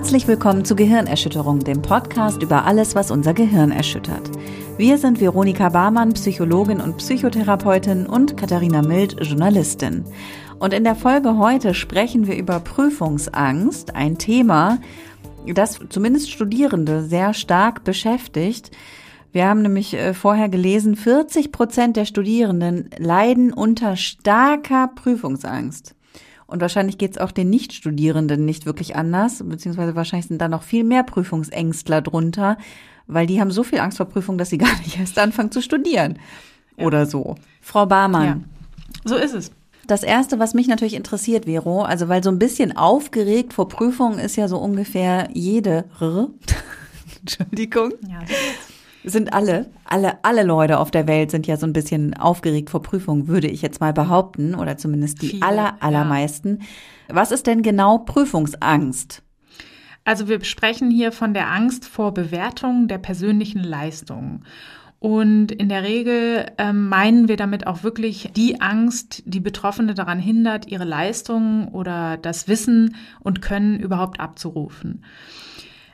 Herzlich willkommen zu Gehirnerschütterung, dem Podcast über alles, was unser Gehirn erschüttert. Wir sind Veronika Barmann, Psychologin und Psychotherapeutin und Katharina Mild, Journalistin. Und in der Folge heute sprechen wir über Prüfungsangst, ein Thema, das zumindest Studierende sehr stark beschäftigt. Wir haben nämlich äh, vorher gelesen, 40 Prozent der Studierenden leiden unter starker Prüfungsangst. Und wahrscheinlich geht es auch den Nichtstudierenden nicht wirklich anders, beziehungsweise wahrscheinlich sind da noch viel mehr Prüfungsängstler drunter, weil die haben so viel Angst vor Prüfungen, dass sie gar nicht erst anfangen zu studieren. Ja. Oder so. Frau Barmann. Ja. So ist es. Das erste, was mich natürlich interessiert, Vero, also weil so ein bisschen aufgeregt vor Prüfungen ist ja so ungefähr jede. Entschuldigung. Ja, sind alle, alle, alle Leute auf der Welt sind ja so ein bisschen aufgeregt vor Prüfungen, würde ich jetzt mal behaupten, oder zumindest die Viele, aller, allermeisten. Ja. Was ist denn genau Prüfungsangst? Also wir sprechen hier von der Angst vor Bewertung der persönlichen Leistungen. Und in der Regel ähm, meinen wir damit auch wirklich die Angst, die Betroffene daran hindert, ihre Leistungen oder das Wissen und Können überhaupt abzurufen.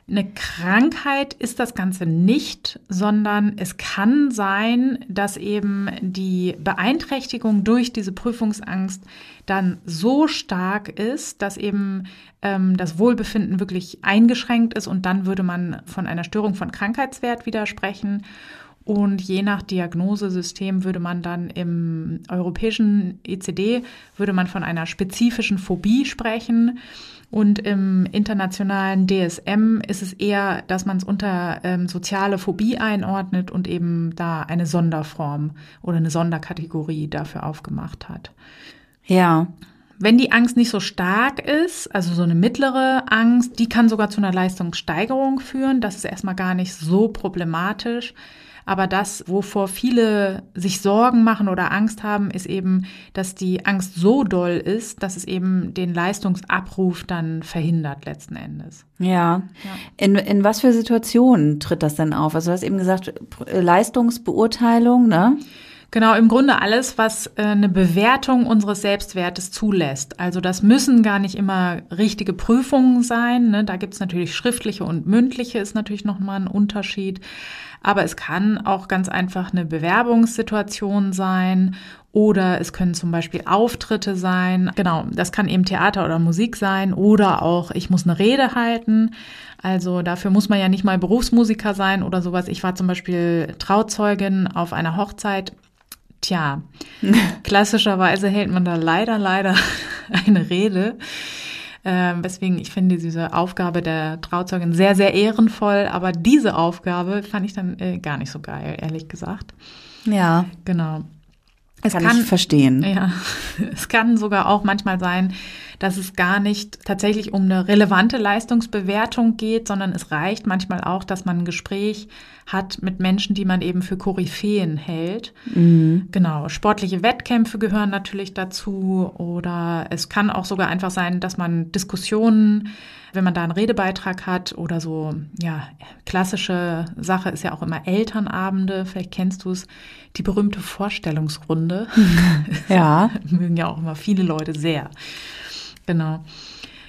Eine Krankheit ist das Ganze nicht, sondern es kann sein, dass eben die Beeinträchtigung durch diese Prüfungsangst dann so stark ist, dass eben ähm, das Wohlbefinden wirklich eingeschränkt ist und dann würde man von einer Störung von Krankheitswert widersprechen. Und je nach Diagnosesystem würde man dann im europäischen ECD würde man von einer spezifischen Phobie sprechen. Und im internationalen DSM ist es eher, dass man es unter ähm, soziale Phobie einordnet und eben da eine Sonderform oder eine Sonderkategorie dafür aufgemacht hat. Ja. Wenn die Angst nicht so stark ist, also so eine mittlere Angst, die kann sogar zu einer Leistungssteigerung führen. Das ist erstmal gar nicht so problematisch. Aber das, wovor viele sich Sorgen machen oder Angst haben, ist eben, dass die Angst so doll ist, dass es eben den Leistungsabruf dann verhindert letzten Endes. Ja. ja. In, in was für Situationen tritt das denn auf? Also du hast eben gesagt, Leistungsbeurteilung, ne? Genau, im Grunde alles, was äh, eine Bewertung unseres Selbstwertes zulässt. Also das müssen gar nicht immer richtige Prüfungen sein. Ne? Da gibt's natürlich schriftliche und mündliche, ist natürlich nochmal ein Unterschied. Aber es kann auch ganz einfach eine Bewerbungssituation sein oder es können zum Beispiel Auftritte sein. Genau, das kann eben Theater oder Musik sein oder auch ich muss eine Rede halten. Also dafür muss man ja nicht mal Berufsmusiker sein oder sowas. Ich war zum Beispiel Trauzeugin auf einer Hochzeit. Tja, klassischerweise hält man da leider, leider eine Rede. Ähm, deswegen, ich finde diese Aufgabe der Trauzeugin sehr, sehr ehrenvoll, aber diese Aufgabe fand ich dann äh, gar nicht so geil, ehrlich gesagt. Ja. Genau. Es kann, kann ich verstehen. Ja, es kann sogar auch manchmal sein, dass es gar nicht tatsächlich um eine relevante Leistungsbewertung geht, sondern es reicht manchmal auch, dass man ein Gespräch hat mit Menschen, die man eben für Koryphäen hält. Mhm. Genau, sportliche Wettkämpfe gehören natürlich dazu oder es kann auch sogar einfach sein, dass man Diskussionen, wenn man da einen Redebeitrag hat oder so, ja, klassische Sache ist ja auch immer Elternabende, vielleicht kennst du es, die berühmte Vorstellungsrunde. Ja. Mögen ja auch immer viele Leute sehr. Genau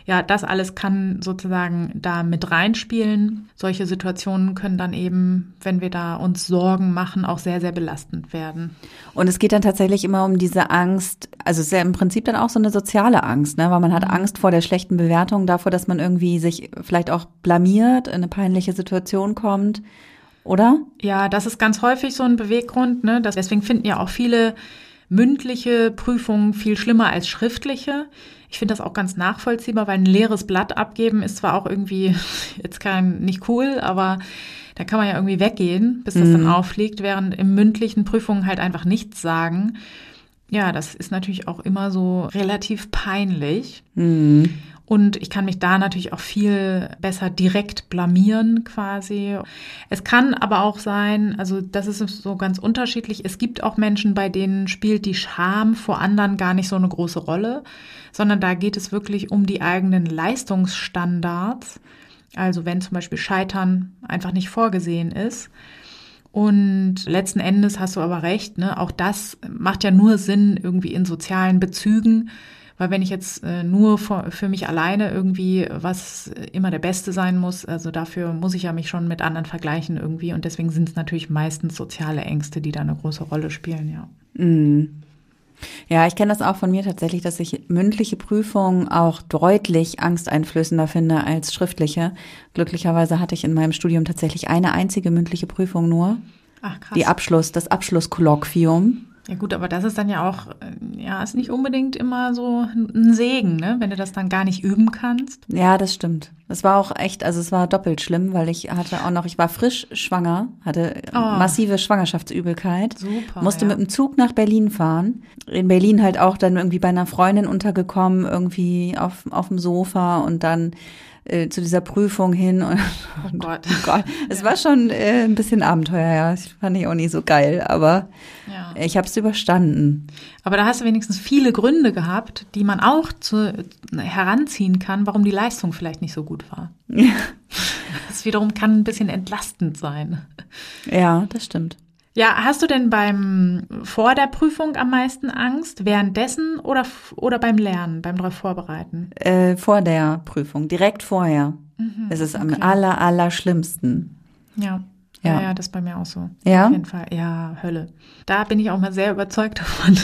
ja, das alles kann sozusagen da mit reinspielen. Solche Situationen können dann eben, wenn wir da uns Sorgen machen, auch sehr, sehr belastend werden. Und es geht dann tatsächlich immer um diese Angst, also es ist ja im Prinzip dann auch so eine soziale Angst, ne? weil man hat mhm. Angst vor der schlechten Bewertung, davor, dass man irgendwie sich vielleicht auch blamiert, in eine peinliche Situation kommt, oder? Ja, das ist ganz häufig so ein Beweggrund. Ne? Das, deswegen finden ja auch viele mündliche Prüfungen viel schlimmer als schriftliche. Ich finde das auch ganz nachvollziehbar, weil ein leeres Blatt abgeben ist zwar auch irgendwie jetzt kein nicht cool, aber da kann man ja irgendwie weggehen, bis das mhm. dann auffliegt, während im mündlichen Prüfungen halt einfach nichts sagen. Ja, das ist natürlich auch immer so relativ peinlich. Mhm. Und ich kann mich da natürlich auch viel besser direkt blamieren quasi. Es kann aber auch sein, also das ist so ganz unterschiedlich. Es gibt auch Menschen, bei denen spielt die Scham vor anderen gar nicht so eine große Rolle, sondern da geht es wirklich um die eigenen Leistungsstandards. Also wenn zum Beispiel Scheitern einfach nicht vorgesehen ist. Und letzten Endes hast du aber recht, ne? auch das macht ja nur Sinn irgendwie in sozialen Bezügen Weil wenn ich jetzt äh, nur für, für mich alleine irgendwie was immer der Beste sein muss, also dafür muss ich ja mich schon mit anderen vergleichen irgendwie. Und deswegen sind es natürlich meistens soziale Ängste, die da eine große Rolle spielen, ja. Mhm. Ja, ich kenne das auch von mir tatsächlich, dass ich mündliche Prüfungen auch deutlich angsteinflößender finde als schriftliche. Glücklicherweise hatte ich in meinem Studium tatsächlich eine einzige mündliche Prüfung nur. Ach, krass. Die Abschluss, das Abschlusskolloquium. Ja gut, aber das ist dann ja auch, äh, ja, ist nicht unbedingt immer so ein Segen, ne? wenn du das dann gar nicht üben kannst. Ja, das stimmt. Es war auch echt, also es war doppelt schlimm, weil ich hatte auch noch, ich war frisch schwanger, hatte Oh. massive Schwangerschaftsübelkeit. Super, Musste ja. mit dem Zug nach Berlin fahren. In Berlin halt auch dann irgendwie bei einer Freundin untergekommen, irgendwie auf, auf dem Sofa und dann äh, zu dieser Prüfung hin und Oh Gott. Oh Gott, es war schon äh, ein bisschen Abenteuer, ja. Das fand ich auch nicht so geil, aber Ja. ich habe es überstanden. Aber da hast du wenigstens viele Gründe gehabt, die man auch zu, heranziehen kann, warum die Leistung vielleicht nicht so gut war. Das wiederum kann ein bisschen entlastend sein. Ja, das stimmt. Ja, hast du denn beim vor der Prüfung am meisten Angst, währenddessen oder oder beim Lernen, beim darauf vorbereiten? Äh, vor der Prüfung, direkt vorher. Es ist am okay. aller, aller schlimmsten. Ja. Ja. Ja. ja, das ist bei mir auch so. Ja? Auf jeden Fall. Ja, Hölle. Da bin ich auch mal sehr überzeugt davon,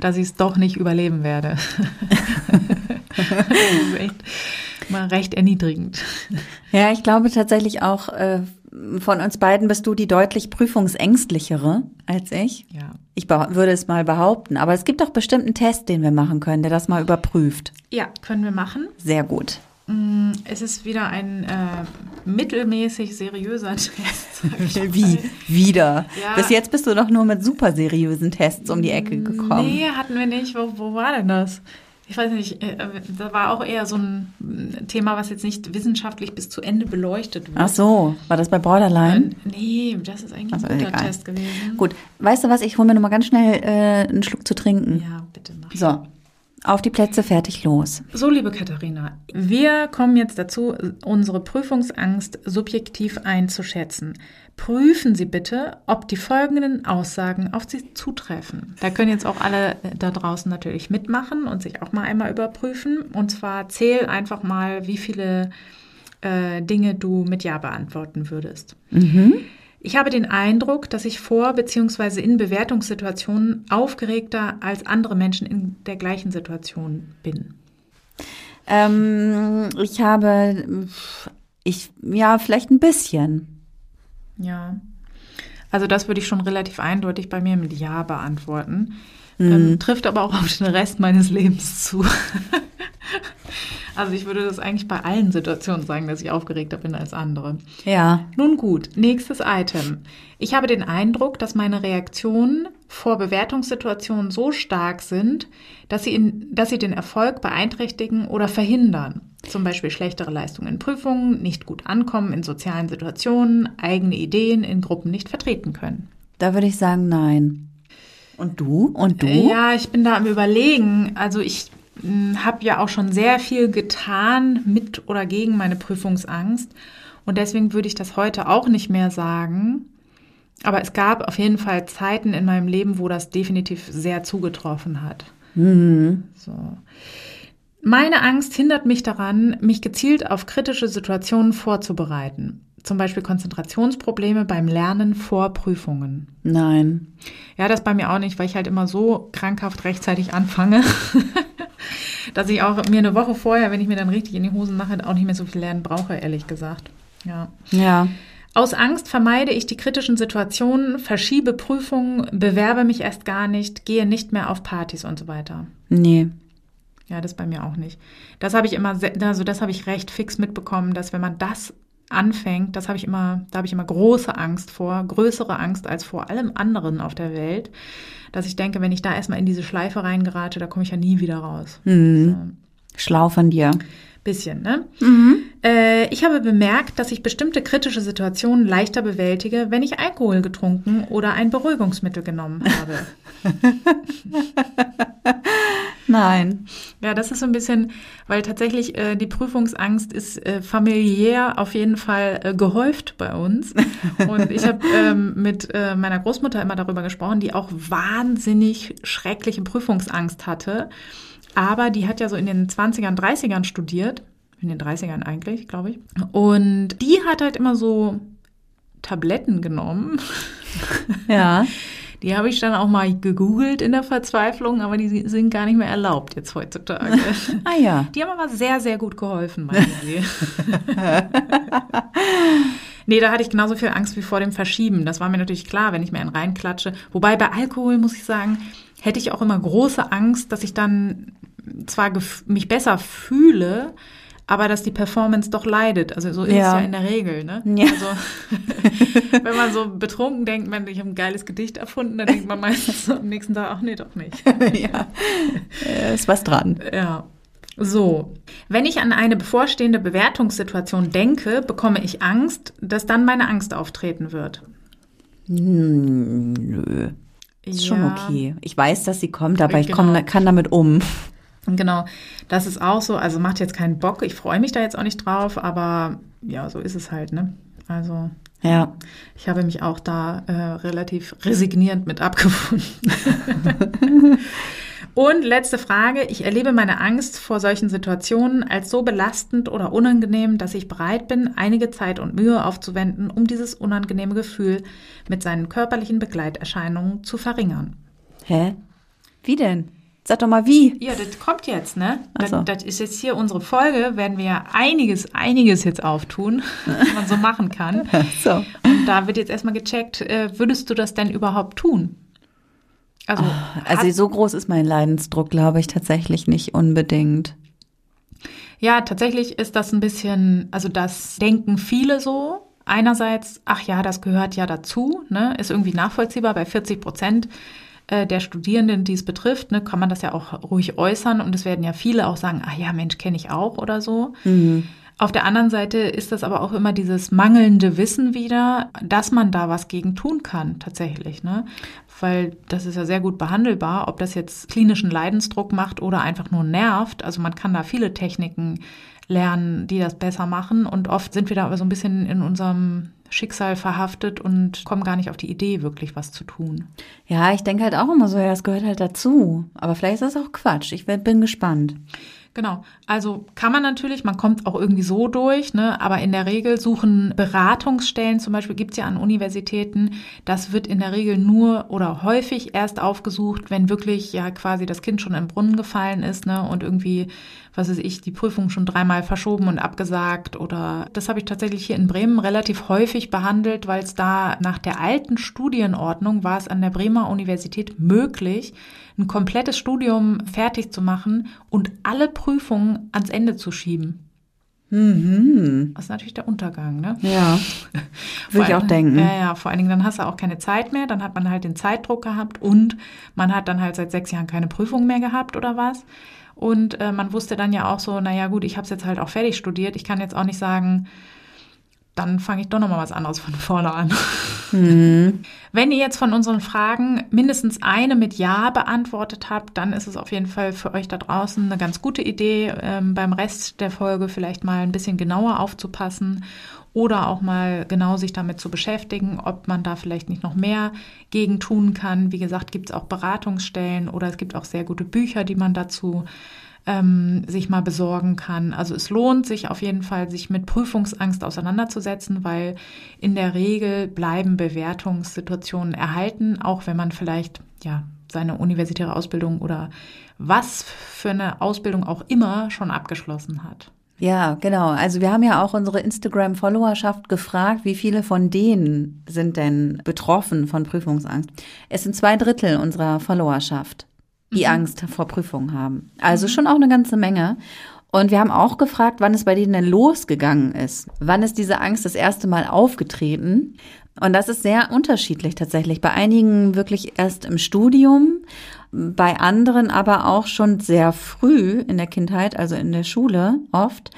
dass ich es doch nicht überleben werde. das ist echt mal recht erniedrigend. Ja, ich glaube tatsächlich auch, äh, von uns beiden bist du die deutlich prüfungsängstlichere als ich. Ja. Ich würde es mal behaupten. Aber es gibt doch bestimmt einen Test, den wir machen können, der das mal überprüft. Ja, können wir machen. Sehr gut. Mm, Es ist wieder ein äh, mittelmäßig seriöser Test. Wie? Wieder. Ja. Bis jetzt bist du doch nur mit super seriösen Tests um die Ecke gekommen. Nee, hatten wir nicht. Wo, wo war denn das? Ich weiß nicht, äh, da war auch eher so ein äh, Thema, was jetzt nicht wissenschaftlich bis zu Ende beleuchtet wird. Ach so, war das bei Borderline? Äh, Nee, das ist eigentlich Also, ein guter egal. Test gewesen. Gut, weißt du was, ich hole mir noch mal ganz schnell äh, einen Schluck zu trinken. Ja, bitte mach. So, auf die Plätze, fertig, los. So, liebe Katharina, wir kommen jetzt dazu, unsere Prüfungsangst subjektiv einzuschätzen. Prüfen Sie bitte, ob die folgenden Aussagen auf Sie zutreffen. Da können jetzt auch alle äh, da draußen natürlich mitmachen und sich auch mal einmal überprüfen. Und zwar zähl einfach mal, wie viele äh, Dinge du mit Ja beantworten würdest. Ich habe den Eindruck, dass ich vor bzw. in Bewertungssituationen aufgeregter als andere Menschen in der gleichen Situation bin. Ähm, ich habe, ich, ja, vielleicht ein bisschen. Ja. Also das würde ich schon relativ eindeutig bei mir mit Ja beantworten. Ähm, trifft aber auch auf den Rest meines Lebens zu. also ich würde das eigentlich bei allen Situationen sagen, dass ich aufgeregter bin als andere. Ja. Nun gut, nächstes Item. Ich habe den Eindruck, dass meine Reaktionen vor Bewertungssituationen so stark sind, dass sie, in, dass sie den Erfolg beeinträchtigen oder verhindern. Zum Beispiel schlechtere Leistungen in Prüfungen, nicht gut ankommen in sozialen Situationen, eigene Ideen in Gruppen nicht vertreten können. Da würde ich sagen, nein. Und du? Und du? Ja, ich bin da am Überlegen. Also ich habe ja auch schon sehr viel getan mit oder gegen meine Prüfungsangst. Und deswegen würde ich das heute auch nicht mehr sagen. Aber es gab auf jeden Fall Zeiten in meinem Leben, wo das definitiv sehr zugetroffen hat. So. Meine Angst hindert mich daran, mich gezielt auf kritische Situationen vorzubereiten. Zum Beispiel Konzentrationsprobleme beim Lernen vor Prüfungen. Nein. Ja, das bei mir auch nicht, weil ich halt immer so krankhaft rechtzeitig anfange, dass ich auch mir eine Woche vorher, wenn ich mir dann richtig in die Hosen mache, auch nicht mehr so viel lernen brauche, ehrlich gesagt. Ja. Ja. Aus Angst vermeide ich die kritischen Situationen, verschiebe Prüfungen, bewerbe mich erst gar nicht, gehe nicht mehr auf Partys und so weiter. Nee. Ja, das bei mir auch nicht. Das habe ich immer, also das habe ich recht fix mitbekommen, dass wenn man das anfängt, das habe ich immer, da habe ich immer große Angst vor, größere Angst als vor allem anderen auf der Welt, dass ich denke, wenn ich da erstmal in diese Schleife reingerate, da komme ich ja nie wieder raus. So. Schlau von dir. Bisschen, ne? Äh, ich habe bemerkt, dass ich bestimmte kritische Situationen leichter bewältige, wenn ich Alkohol getrunken oder ein Beruhigungsmittel genommen habe. Nein. Ja, das ist so ein bisschen, weil tatsächlich äh, die Prüfungsangst ist äh, familiär auf jeden Fall äh, gehäuft bei uns. Und ich habe ähm, mit äh, meiner Großmutter immer darüber gesprochen, die auch wahnsinnig schreckliche Prüfungsangst hatte. Aber die hat ja so in den 20ern, 30ern studiert. In den 30ern eigentlich, glaube ich. Und die hat halt immer so Tabletten genommen. Ja. Die habe ich dann auch mal gegoogelt in der Verzweiflung, aber die sind gar nicht mehr erlaubt jetzt heutzutage. Ah ja. Die haben aber sehr, sehr gut geholfen, meinen sie. nee, da hatte ich genauso viel Angst wie vor dem Verschieben. Das war mir natürlich klar, wenn ich mir einen reinklatsche. Wobei bei Alkohol, muss ich sagen, hätte ich auch immer große Angst, dass ich dann zwar mich besser fühle, aber dass die Performance doch leidet. Also so ist Ja. es ja in der Regel. Ne? Ja. Also wenn man so betrunken denkt, man, ich habe ein geiles Gedicht erfunden, dann denkt man meistens so am nächsten Tag, ach nee, doch nicht. ja. Äh, Ist was dran. Ja. So, wenn ich an eine bevorstehende Bewertungssituation denke, bekomme ich Angst, dass dann meine Angst auftreten wird. Hm, nö. Ist schon Ja, okay. Ich weiß, dass sie kommt, aber ich Genau. komm, kann damit um. Genau, das ist auch so. Also macht jetzt keinen Bock. Ich freue mich da jetzt auch nicht drauf, aber ja, so ist es halt, ne? Also Ja. ich habe mich auch da äh, relativ resignierend mit abgefunden. Und letzte Frage. Ich erlebe meine Angst vor solchen Situationen als so belastend oder unangenehm, dass ich bereit bin, einige Zeit und Mühe aufzuwenden, um dieses unangenehme Gefühl mit seinen körperlichen Begleiterscheinungen zu verringern. Hä? Wie denn? Sag doch mal wie. Ja, das kommt jetzt, ne? Ach so. Das, das ist jetzt hier unsere Folge, werden wir ja einiges, einiges jetzt auftun, was man so machen kann. So. Und da wird jetzt erstmal gecheckt, äh, würdest du das denn überhaupt tun? Also, Also hat, so groß ist mein Leidensdruck, glaube ich, tatsächlich nicht unbedingt. ja, tatsächlich ist das ein bisschen, also das denken viele so. Einerseits, ach ja, das gehört ja dazu, ne? ist irgendwie nachvollziehbar bei 40 Prozent äh, der Studierenden, die es betrifft, ne, kann man das ja auch ruhig äußern und es werden ja viele auch sagen, ach ja, Mensch, kenne ich auch oder so. Auf der anderen Seite ist das aber auch immer dieses mangelnde Wissen wieder, dass man da was gegen tun kann, tatsächlich, ne? Weil das ist ja sehr gut behandelbar, ob das jetzt klinischen Leidensdruck macht oder einfach nur nervt. Also man kann da viele Techniken lernen, die das besser machen. Und oft sind wir da aber so ein bisschen in unserem Schicksal verhaftet und kommen gar nicht auf die Idee, wirklich was zu tun. Ja, ich denke halt auch immer so, ja, es gehört halt dazu. Aber vielleicht ist das auch Quatsch. Ich bin gespannt. Genau. Also kann man natürlich, man kommt auch irgendwie so durch, ne? aber in der Regel suchen Beratungsstellen, zum Beispiel gibt's ja an Universitäten, das wird in der Regel nur oder häufig erst aufgesucht, wenn wirklich ja quasi das Kind schon im Brunnen gefallen ist ne? und irgendwie, was weiß ich, die Prüfung schon dreimal verschoben und abgesagt oder das habe ich tatsächlich hier in Bremen relativ häufig behandelt, weil es da nach der alten Studienordnung war es an der Bremer Universität möglich, ein komplettes Studium fertig zu machen und alle Prüfungen ans Ende zu schieben. Mhm. Das ist natürlich der Untergang, ne? Ja. Würde ich auch denken. Ja, ja, vor allen Dingen, dann hast du auch keine Zeit mehr, dann hat man halt den Zeitdruck gehabt und man hat dann halt seit sechs Jahren keine Prüfung mehr gehabt oder was. Und äh, man wusste dann ja auch so, naja gut, ich habe es jetzt halt auch fertig studiert, ich kann jetzt auch nicht sagen, dann fange ich doch nochmal was anderes von vorne an. Wenn ihr jetzt von unseren Fragen mindestens eine mit Ja beantwortet habt, dann ist es auf jeden Fall für euch da draußen eine ganz gute Idee, ähm, beim Rest der Folge vielleicht mal ein bisschen genauer aufzupassen oder auch mal genau sich damit zu beschäftigen, ob man da vielleicht nicht noch mehr gegen tun kann. Wie gesagt, gibt es auch Beratungsstellen oder es gibt auch sehr gute Bücher, die man dazu ähm, sich mal besorgen kann. Also es lohnt sich auf jeden Fall, sich mit Prüfungsangst auseinanderzusetzen, weil in der Regel bleiben Bewertungssituationen erhalten, auch wenn man vielleicht ja seine universitäre Ausbildung oder was für eine Ausbildung auch immer schon abgeschlossen hat. Ja, genau. Also wir haben ja auch unsere Instagram-Followerschaft gefragt, wie viele von denen sind denn betroffen von Prüfungsangst. Es sind zwei Drittel unserer Followerschaft, die Angst vor Prüfungen haben. Also schon auch eine ganze Menge. Und wir haben auch gefragt, wann es bei denen denn losgegangen ist. Wann ist diese Angst das erste Mal aufgetreten? Und das ist sehr unterschiedlich tatsächlich. Bei einigen wirklich erst im Studium, bei anderen aber auch schon sehr früh in der Kindheit, also in der Schule oft.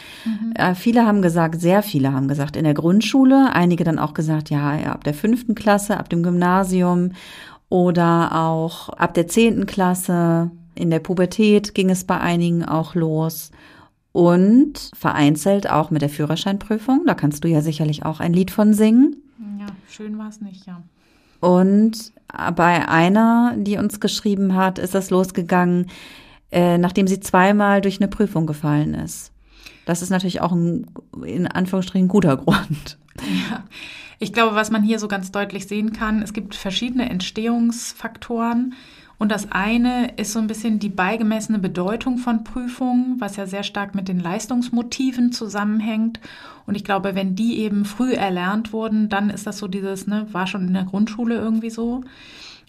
Äh, viele haben gesagt, sehr viele haben gesagt in der Grundschule, einige dann auch gesagt, ja, ja ab der fünften Klasse, ab dem Gymnasium oder auch ab der zehnten Klasse. In der Pubertät ging es bei einigen auch los. Und vereinzelt auch mit der Führerscheinprüfung. Da kannst du ja sicherlich auch ein Lied von singen. Ja, schön war es nicht, ja. Und bei einer, die uns geschrieben hat, ist das losgegangen äh, nachdem sie zweimal durch eine Prüfung gefallen ist. Das ist natürlich auch ein, in Anführungsstrichen, guter Grund. Ja. Ich glaube, was man hier so ganz deutlich sehen kann, es gibt verschiedene Entstehungsfaktoren. Und das eine ist so ein bisschen die beigemessene Bedeutung von Prüfungen, was ja sehr stark mit den Leistungsmotiven zusammenhängt. Und ich glaube, wenn die eben früh erlernt wurden, dann ist das so dieses, ne, war schon in der Grundschule irgendwie so.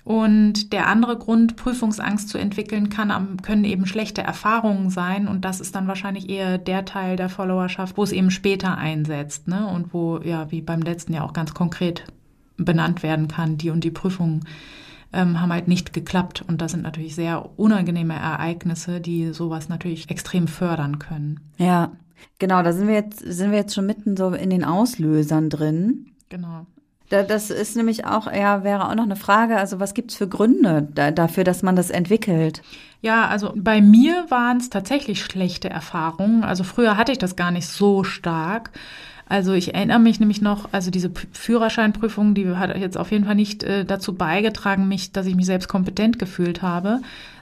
Und der andere Grund, Prüfungsangst zu entwickeln, kann, können eben schlechte Erfahrungen sein. Und das ist dann wahrscheinlich eher der Teil der Followerschaft, wo es eben später einsetzt. Ne? Und wo, ja, wie beim letzten Jahr auch ganz konkret benannt werden kann, die und die Prüfungen ähm, haben halt nicht geklappt. Und das sind natürlich sehr unangenehme Ereignisse, die sowas natürlich extrem fördern können. Ja, genau, da sind wir jetzt, sind wir jetzt schon mitten so in den Auslösern drin. Genau. Das ist nämlich auch, ja, wäre auch noch eine Frage. Also was gibt's für Gründe da, dafür, dass man das entwickelt? Ja, also bei mir waren es tatsächlich schlechte Erfahrungen. Also früher hatte ich das gar nicht so stark. Also ich erinnere mich nämlich noch, also diese Führerscheinprüfung, die hat jetzt auf jeden Fall nicht äh, dazu beigetragen, mich, dass ich mich selbst kompetent gefühlt habe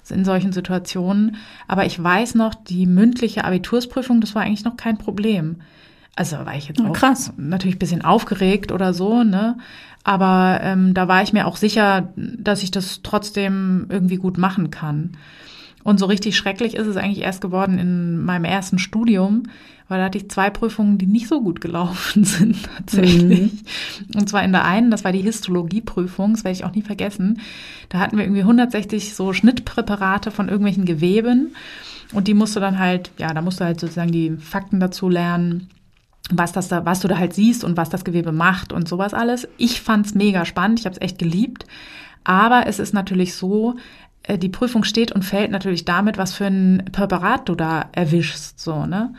in solchen Situationen. Aber ich weiß noch, die mündliche Abitursprüfung, das war eigentlich noch kein Problem. Also war ich jetzt auch Krass. natürlich ein bisschen aufgeregt oder so, ne? Aber ähm, da war ich mir auch sicher, dass ich das trotzdem irgendwie gut machen kann. Und so richtig schrecklich ist es eigentlich erst geworden in meinem ersten Studium, weil da hatte ich zwei Prüfungen, die nicht so gut gelaufen sind tatsächlich. Mhm. Und zwar in der einen, das war die Histologieprüfung, das werde ich auch nie vergessen. Da hatten wir irgendwie 160 so Schnittpräparate von irgendwelchen Geweben und die musst du dann halt, ja, da musst du halt sozusagen die Fakten dazu lernen was das da, was du da halt siehst und was das Gewebe macht und sowas alles. Ich fand's mega spannend, ich habe es echt geliebt. Aber es ist natürlich so, äh, die Prüfung steht und fällt natürlich damit, was für ein Präparat du da erwischst, so, ne?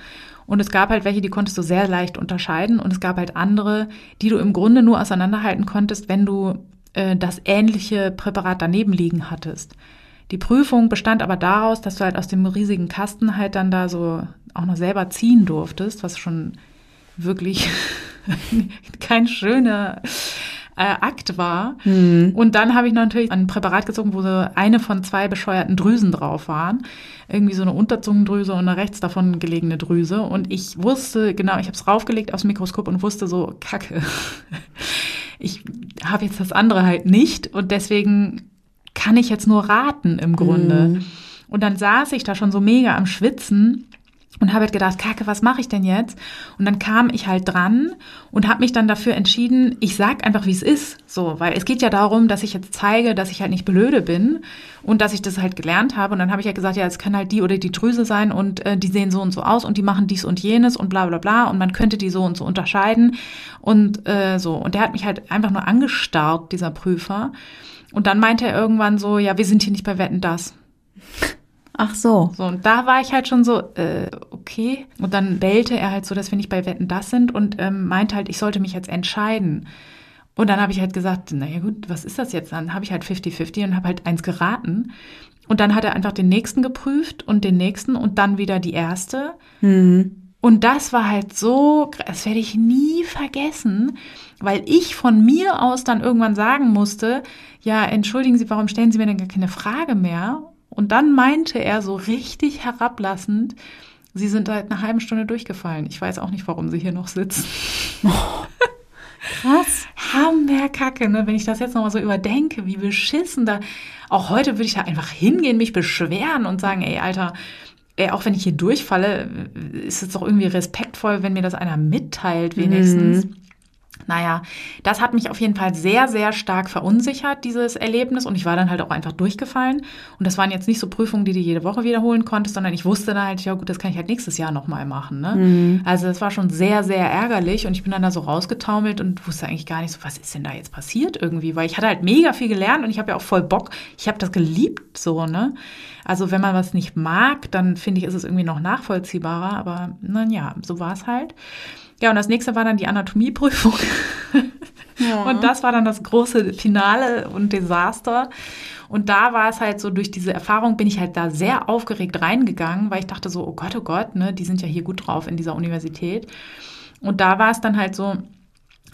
Und es gab halt welche, die konntest du sehr leicht unterscheiden und es gab halt andere, die du im Grunde nur auseinanderhalten konntest, wenn du äh, das ähnliche Präparat daneben liegen hattest. Die Prüfung bestand aber daraus, dass du halt aus dem riesigen Kasten halt dann da so auch noch selber ziehen durftest, was schon wirklich kein schöner äh, Akt war. Mhm. Und dann habe ich natürlich ein Präparat gezogen, wo so eine von zwei bescheuerten Drüsen drauf waren. Irgendwie so eine Unterzungendrüse und eine rechts davon gelegene Drüse. Und ich wusste, genau, ich habe es raufgelegt aufs Mikroskop und wusste so, kacke. Ich habe jetzt das andere halt nicht und deswegen kann ich jetzt nur raten im Grunde. Mhm. Und dann saß ich da schon so mega am Schwitzen und habe halt gedacht, Kacke, was mache ich denn jetzt? Und dann kam ich halt dran und habe mich dann dafür entschieden, ich sag einfach, wie es ist, so, weil es geht ja darum, dass ich jetzt zeige, dass ich halt nicht blöde bin und dass ich das halt gelernt habe. Und dann habe ich ja halt gesagt, ja, es kann halt die oder die Drüse sein und äh, die sehen so und so aus und die machen dies und jenes und bla bla bla und man könnte die so und so unterscheiden und äh, so. Und der hat mich halt einfach nur angestarrt, dieser Prüfer. Und dann meinte er irgendwann so, ja, wir sind hier nicht bei Wetten das. Ach so. So, und da war ich halt schon so, äh, okay. Und dann bellte er halt so, dass wir nicht bei Wetten das sind und ähm, meinte halt, ich sollte mich jetzt entscheiden. Und dann habe ich halt gesagt, naja gut, was ist das jetzt? Dann habe ich halt 50-50 und habe halt eins geraten. Und dann hat er einfach den nächsten geprüft und den nächsten und dann wieder die erste. Mhm. Und das war halt so, das werde ich nie vergessen, weil ich von mir aus dann irgendwann sagen musste, ja, entschuldigen Sie, warum stellen Sie mir denn gar keine Frage mehr? Und dann meinte er so richtig herablassend, Sie sind seit einer halben Stunde durchgefallen. Ich weiß auch nicht, warum Sie hier noch sitzen. Oh, krass. Hammerkacke, ne? Wenn ich das jetzt nochmal so überdenke, wie beschissen da. Auch heute würde ich da einfach hingehen, mich beschweren und sagen, ey, Alter, ey, auch wenn ich hier durchfalle, ist es doch irgendwie respektvoll, wenn mir das einer mitteilt, wenigstens. Mhm. Naja, das hat mich auf jeden Fall sehr, sehr stark verunsichert, dieses Erlebnis. Und ich war dann halt auch einfach durchgefallen. Und das waren jetzt nicht so Prüfungen, die du jede Woche wiederholen konntest, sondern ich wusste dann halt, ja gut, das kann ich halt nächstes Jahr nochmal machen. Ne? Mhm. Also das war schon sehr, sehr ärgerlich. Und ich bin dann da so rausgetaumelt und wusste eigentlich gar nicht so, was ist denn da jetzt passiert irgendwie? Weil ich hatte halt mega viel gelernt und ich habe ja auch voll Bock. Ich habe das geliebt so, ne? Also wenn man was nicht mag, dann finde ich, ist es irgendwie noch nachvollziehbarer. Aber naja, so war es halt. Ja, und das nächste war dann die Anatomieprüfung. Ja. Und das war dann das große Finale und Desaster. Und da war es halt so, durch diese Erfahrung bin ich halt da sehr aufgeregt reingegangen, weil ich dachte so, oh Gott, oh Gott, ne, die sind ja hier gut drauf in dieser Universität. Und da war es dann halt so,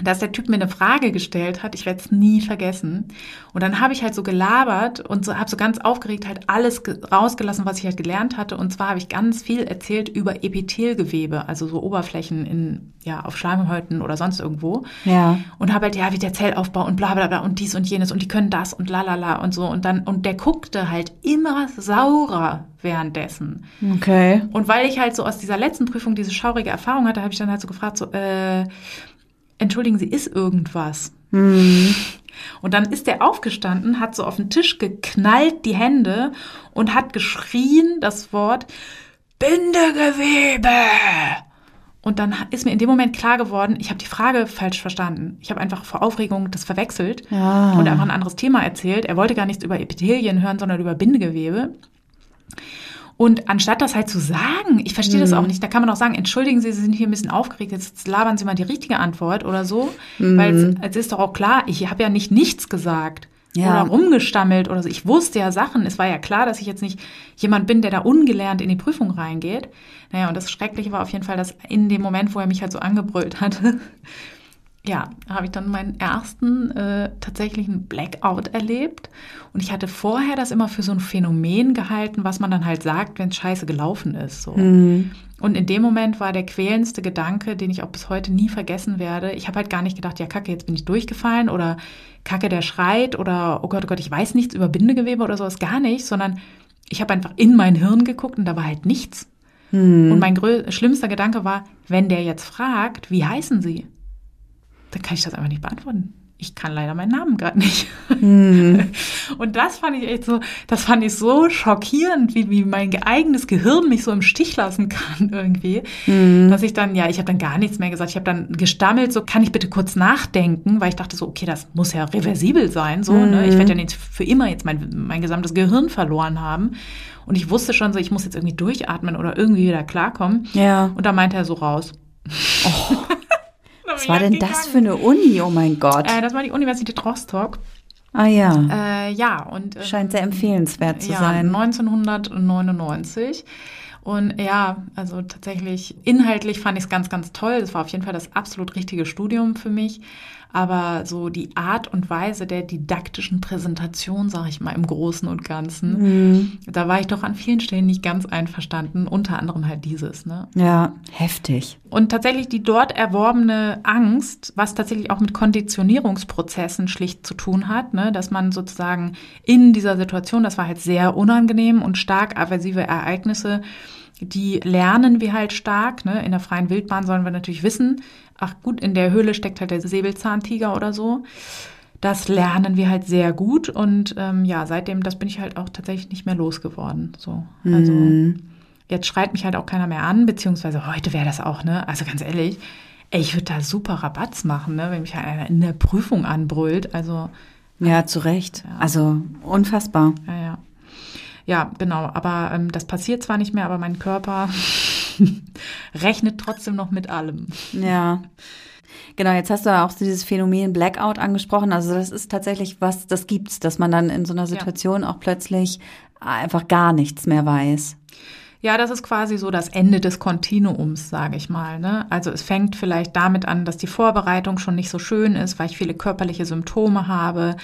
dass der Typ mir eine Frage gestellt hat, ich werde es nie vergessen. Und dann habe ich halt so gelabert und so, habe so ganz aufgeregt halt alles rausgelassen, was ich halt gelernt hatte. Und zwar habe ich ganz viel erzählt über Epithelgewebe, also so Oberflächen in, ja, auf Schleimhäuten oder sonst irgendwo. Ja. Und habe halt, ja, wie der Zellaufbau und bla bla bla und dies und jenes und die können das und la la la und so. Und dann, und der guckte halt immer saurer währenddessen. Okay. Und weil ich halt so aus dieser letzten Prüfung diese schaurige Erfahrung hatte, habe ich dann halt so gefragt, so, äh, entschuldigen Sie, ist irgendwas? Mhm. Und dann ist er aufgestanden, hat so auf den Tisch geknallt die Hände und hat geschrien das Wort Bindegewebe. Und dann ist mir in dem Moment klar geworden, ich habe die Frage falsch verstanden. Ich habe einfach vor Aufregung das verwechselt Ja. und einfach ein anderes Thema erzählt. Er wollte gar nichts über Epithelien hören, sondern über Bindegewebe. Und anstatt das halt zu sagen, ich verstehe das auch nicht, da kann man auch sagen, entschuldigen Sie, Sie sind hier ein bisschen aufgeregt, jetzt labern Sie mal die richtige Antwort oder so. Weil es, es ist doch auch klar, ich habe ja nicht nichts gesagt. Ja. Oder rumgestammelt oder so. Ich wusste ja Sachen. Es war ja klar, dass ich jetzt nicht jemand bin, der da ungelernt in die Prüfung reingeht. Naja, und das Schreckliche war auf jeden Fall, dass in dem Moment, wo er mich halt so angebrüllt hatte, ja, habe ich dann meinen ersten äh, tatsächlichen Blackout erlebt. Und ich hatte vorher das immer für so ein Phänomen gehalten, was man dann halt sagt, wenn es scheiße gelaufen ist. So. Mhm. Und in dem Moment war der quälendste Gedanke, den ich auch bis heute nie vergessen werde. Ich habe halt gar nicht gedacht, ja, Kacke, jetzt bin ich durchgefallen oder Kacke, der schreit oder oh Gott, oh Gott, ich weiß nichts über Bindegewebe oder sowas, gar nicht, sondern ich habe einfach in mein Hirn geguckt und da war halt nichts. Und mein schlimmster Gedanke war, wenn der jetzt fragt, wie heißen Sie? Dann kann ich das einfach nicht beantworten. Ich kann leider meinen Namen gerade nicht. Und das fand ich echt so, das fand ich so schockierend, wie, wie mein eigenes Gehirn mich so im Stich lassen kann irgendwie, dass ich dann, ja, ich habe dann gar nichts mehr gesagt. Ich habe dann gestammelt, so kann ich bitte kurz nachdenken, weil ich dachte so, okay, das muss ja reversibel sein, so, ne? Ich werde ja nicht für immer jetzt mein, mein gesamtes Gehirn verloren haben. Und ich wusste schon so, ich muss jetzt irgendwie durchatmen oder irgendwie wieder klarkommen. Ja. Und da meinte er so raus. Was war denn das für eine Uni? Oh mein Gott. Äh, das war die Universität Rostock. ah ja. Äh, ja, und äh, Scheint sehr empfehlenswert zu ja, sein. 1999. Und ja, also tatsächlich inhaltlich fand ich es ganz, ganz toll. Das war auf jeden Fall das absolut richtige Studium für mich. Aber so die Art und Weise der didaktischen Präsentation, sage ich mal im Großen und Ganzen, da war ich doch an vielen Stellen nicht ganz einverstanden. Unter anderem halt dieses. Ne? Ja, heftig. Und tatsächlich die dort erworbene Angst, was tatsächlich auch mit Konditionierungsprozessen schlicht zu tun hat, ne, dass man sozusagen in dieser Situation, das war halt sehr unangenehm und stark aversive Ereignisse, die lernen wir halt stark. Ne? In der freien Wildbahn sollen wir natürlich wissen, ach gut, in der Höhle steckt halt der Säbelzahntiger oder so. Das lernen wir halt sehr gut und ähm, ja, seitdem, das bin ich halt auch tatsächlich nicht mehr losgeworden. So, also Jetzt schreit mich halt auch keiner mehr an, beziehungsweise heute wäre das auch, ne? Also ganz ehrlich, ey, ich würde da super Rabatz machen, ne? Wenn mich halt einer in der Prüfung anbrüllt. Also, Ja, zu Recht. Also unfassbar. ja, ja. Ja, genau. Aber ähm, das passiert zwar nicht mehr, aber mein Körper rechnet trotzdem noch mit allem. Ja. Genau, jetzt hast du auch dieses Phänomen Blackout angesprochen. Also das ist tatsächlich was, das gibt's, dass man dann in so einer Situation auch plötzlich einfach gar nichts mehr weiß. Ja, das ist quasi so das Ende des Kontinuums, sage ich mal. Ne? Also es fängt vielleicht damit an, dass die Vorbereitung schon nicht so schön ist, weil ich viele körperliche Symptome habe.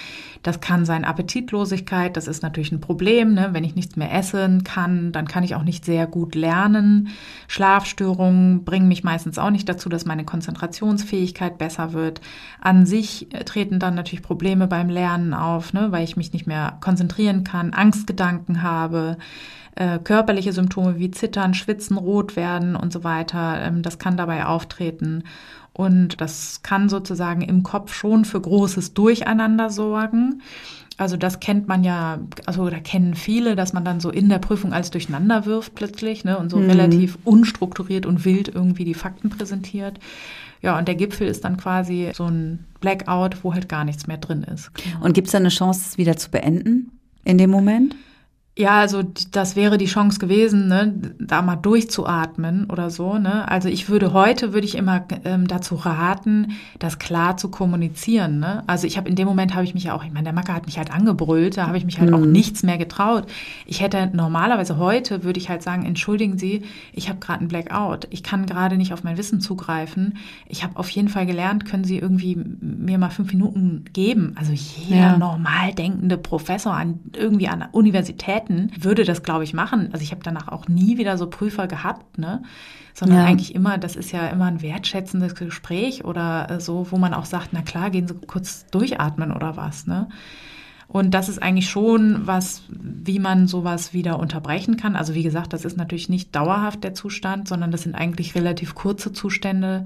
Das kann sein Appetitlosigkeit, das ist natürlich ein Problem. Ne? Wenn ich nichts mehr essen kann, dann kann ich auch nicht sehr gut lernen. Schlafstörungen bringen mich meistens auch nicht dazu, dass meine Konzentrationsfähigkeit besser wird. An sich äh, treten dann natürlich Probleme beim Lernen auf, ne? weil ich mich nicht mehr konzentrieren kann, Angstgedanken habe äh, körperliche Symptome wie Zittern, Schwitzen, Rot werden und so weiter. Ähm, das kann dabei auftreten. Und das kann sozusagen im Kopf schon für großes Durcheinander sorgen. Also das kennt man ja, also da kennen viele, dass man dann so in der Prüfung alles durcheinander wirft plötzlich ne, und so relativ unstrukturiert und wild irgendwie die Fakten präsentiert. Ja, und der Gipfel ist dann quasi so ein Blackout, wo halt gar nichts mehr drin ist. Und gibt's da eine Chance, es wieder zu beenden in dem Moment? Ja, also das wäre die Chance gewesen, ne, da mal durchzuatmen oder so. Ne? Also ich würde heute würde ich immer ähm, dazu raten, das klar zu kommunizieren. Ne? Also ich habe in dem Moment habe ich mich ja auch, ich meine, der Macker hat mich halt angebrüllt, da habe ich mich halt mhm. auch nichts mehr getraut. Ich hätte normalerweise heute würde ich halt sagen, entschuldigen Sie, ich habe gerade einen Blackout, ich kann gerade nicht auf mein Wissen zugreifen. Ich habe auf jeden Fall gelernt, können Sie irgendwie mir mal fünf Minuten geben? Also jeder ja. normal denkende Professor an irgendwie an der Universität hätten, würde das, glaube ich, machen. Also ich habe danach auch nie wieder so Prüfer gehabt, ne? Sondern ja. eigentlich immer, das ist ja immer ein wertschätzendes Gespräch oder äh, so, wo man auch sagt, na klar, gehen Sie kurz durchatmen oder was, ne? Und das ist eigentlich schon was, wie man sowas wieder unterbrechen kann. Also wie gesagt, das ist natürlich nicht dauerhaft der Zustand, sondern das sind eigentlich relativ kurze Zustände.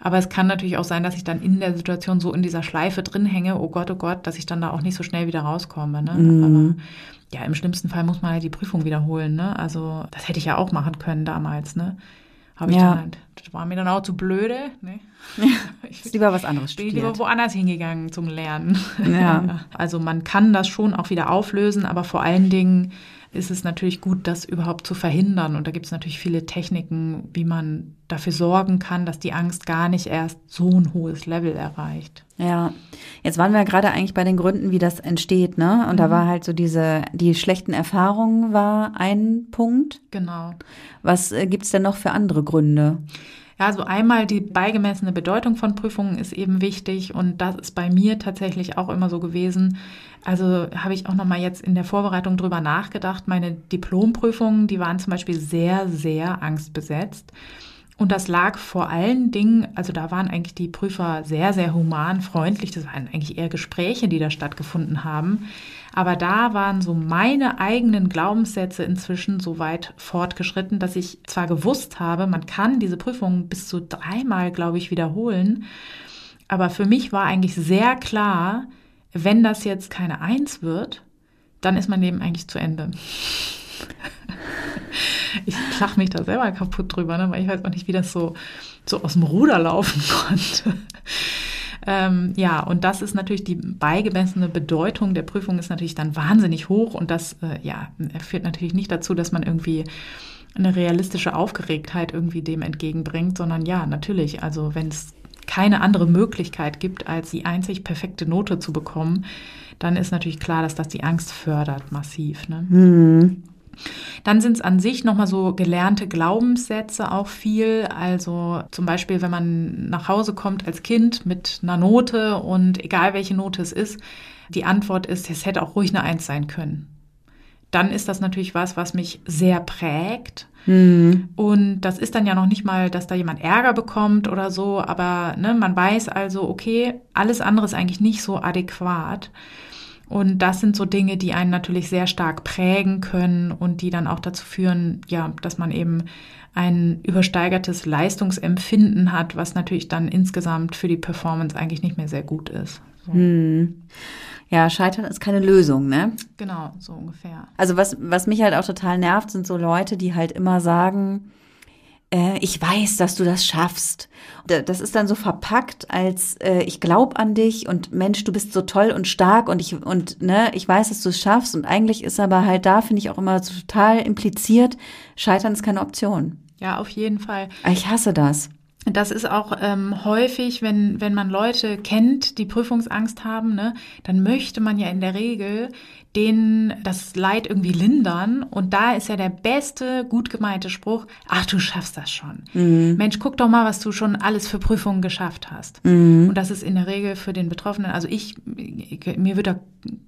Aber es kann natürlich auch sein, dass ich dann in der Situation so in dieser Schleife drin hänge, oh Gott, oh Gott, dass ich dann da auch nicht so schnell wieder rauskomme. Ne? Mhm. Aber ja, im schlimmsten Fall muss man halt die Prüfung wiederholen. Ne? Also das hätte ich ja auch machen können damals. Ne? Habe ich ja. dann halt, das war mir dann auch zu blöde. Ne? ich bin lieber was anderes studiert. Bin lieber woanders hingegangen zum Lernen. Ja. also man kann das schon auch wieder auflösen, aber vor allen Dingen ist es natürlich gut, das überhaupt zu verhindern. Und da gibt es natürlich viele Techniken, wie man dafür sorgen kann, dass die Angst gar nicht erst so ein hohes Level erreicht. Ja, jetzt waren wir gerade eigentlich bei den Gründen, wie das entsteht, ne? Und mhm. da war halt so diese, die schlechten Erfahrungen war ein Punkt. Genau. Was äh, gibt's denn noch für andere Gründe? Ja, also einmal die beigemessene Bedeutung von Prüfungen ist eben wichtig und das ist bei mir tatsächlich auch immer so gewesen. Also habe ich auch noch mal jetzt in der Vorbereitung drüber nachgedacht. Meine Diplomprüfungen, die waren zum Beispiel sehr, sehr angstbesetzt. Und das lag vor allen Dingen, also da waren eigentlich die Prüfer sehr, sehr human, freundlich. Das waren eigentlich eher Gespräche, die da stattgefunden haben. Aber da waren so meine eigenen Glaubenssätze inzwischen so weit fortgeschritten, dass ich zwar gewusst habe, man kann diese Prüfung bis zu dreimal, glaube ich, wiederholen. Aber für mich war eigentlich sehr klar, wenn das jetzt keine Eins wird, dann ist mein Leben eigentlich zu Ende. ich lach mich da selber kaputt drüber, ne? weil ich weiß auch nicht, wie das so, so aus dem Ruder laufen konnte. Ähm, ja, und das ist natürlich die beigemessene Bedeutung der Prüfung ist natürlich dann wahnsinnig hoch und das äh, ja, führt natürlich nicht dazu, dass man irgendwie eine realistische Aufgeregtheit irgendwie dem entgegenbringt, sondern ja, natürlich, also wenn es keine andere Möglichkeit gibt, als die einzig perfekte Note zu bekommen, dann ist natürlich klar, dass das die Angst fördert massiv. Ne? Mhm. Dann sind es an sich nochmal so gelernte Glaubenssätze auch viel. Also zum Beispiel, wenn man nach Hause kommt als Kind mit einer Note und egal welche Note es ist, die Antwort ist, es hätte auch ruhig eine Eins sein können. Dann ist das natürlich was, was mich sehr prägt. Mhm. Und das ist dann ja noch nicht mal, dass da jemand Ärger bekommt oder so, aber ne, man weiß also, okay, alles andere ist eigentlich nicht so adäquat. Und das sind so Dinge, die einen natürlich sehr stark prägen können und die dann auch dazu führen, ja, dass man eben ein übersteigertes Leistungsempfinden hat, was natürlich dann insgesamt für die Performance eigentlich nicht mehr sehr gut ist. So. Hm. Ja, Scheitern ist keine Lösung, ne? Genau, so ungefähr. Also was, was mich halt auch total nervt, sind so Leute, die halt immer sagen, äh, ich weiß, dass du das schaffst. Das ist dann so verpackt als äh, ich glaube an dich und Mensch, du bist so toll und stark und ich und ne, ich weiß, dass du es schaffst und eigentlich ist aber halt da finde ich auch immer so total impliziert, Scheitern ist keine Option. Ja, auf jeden Fall. Ich hasse das. Das ist auch ähm, häufig, wenn, wenn man Leute kennt, die Prüfungsangst haben, ne, dann möchte man ja in der Regel denen das Leid irgendwie lindern. Und da ist ja der beste, gut gemeinte Spruch, ach, du schaffst das schon. Mhm. Mensch, guck doch mal, was du schon alles für Prüfungen geschafft hast. Mhm. Und das ist in der Regel für den Betroffenen, also ich, mir wird da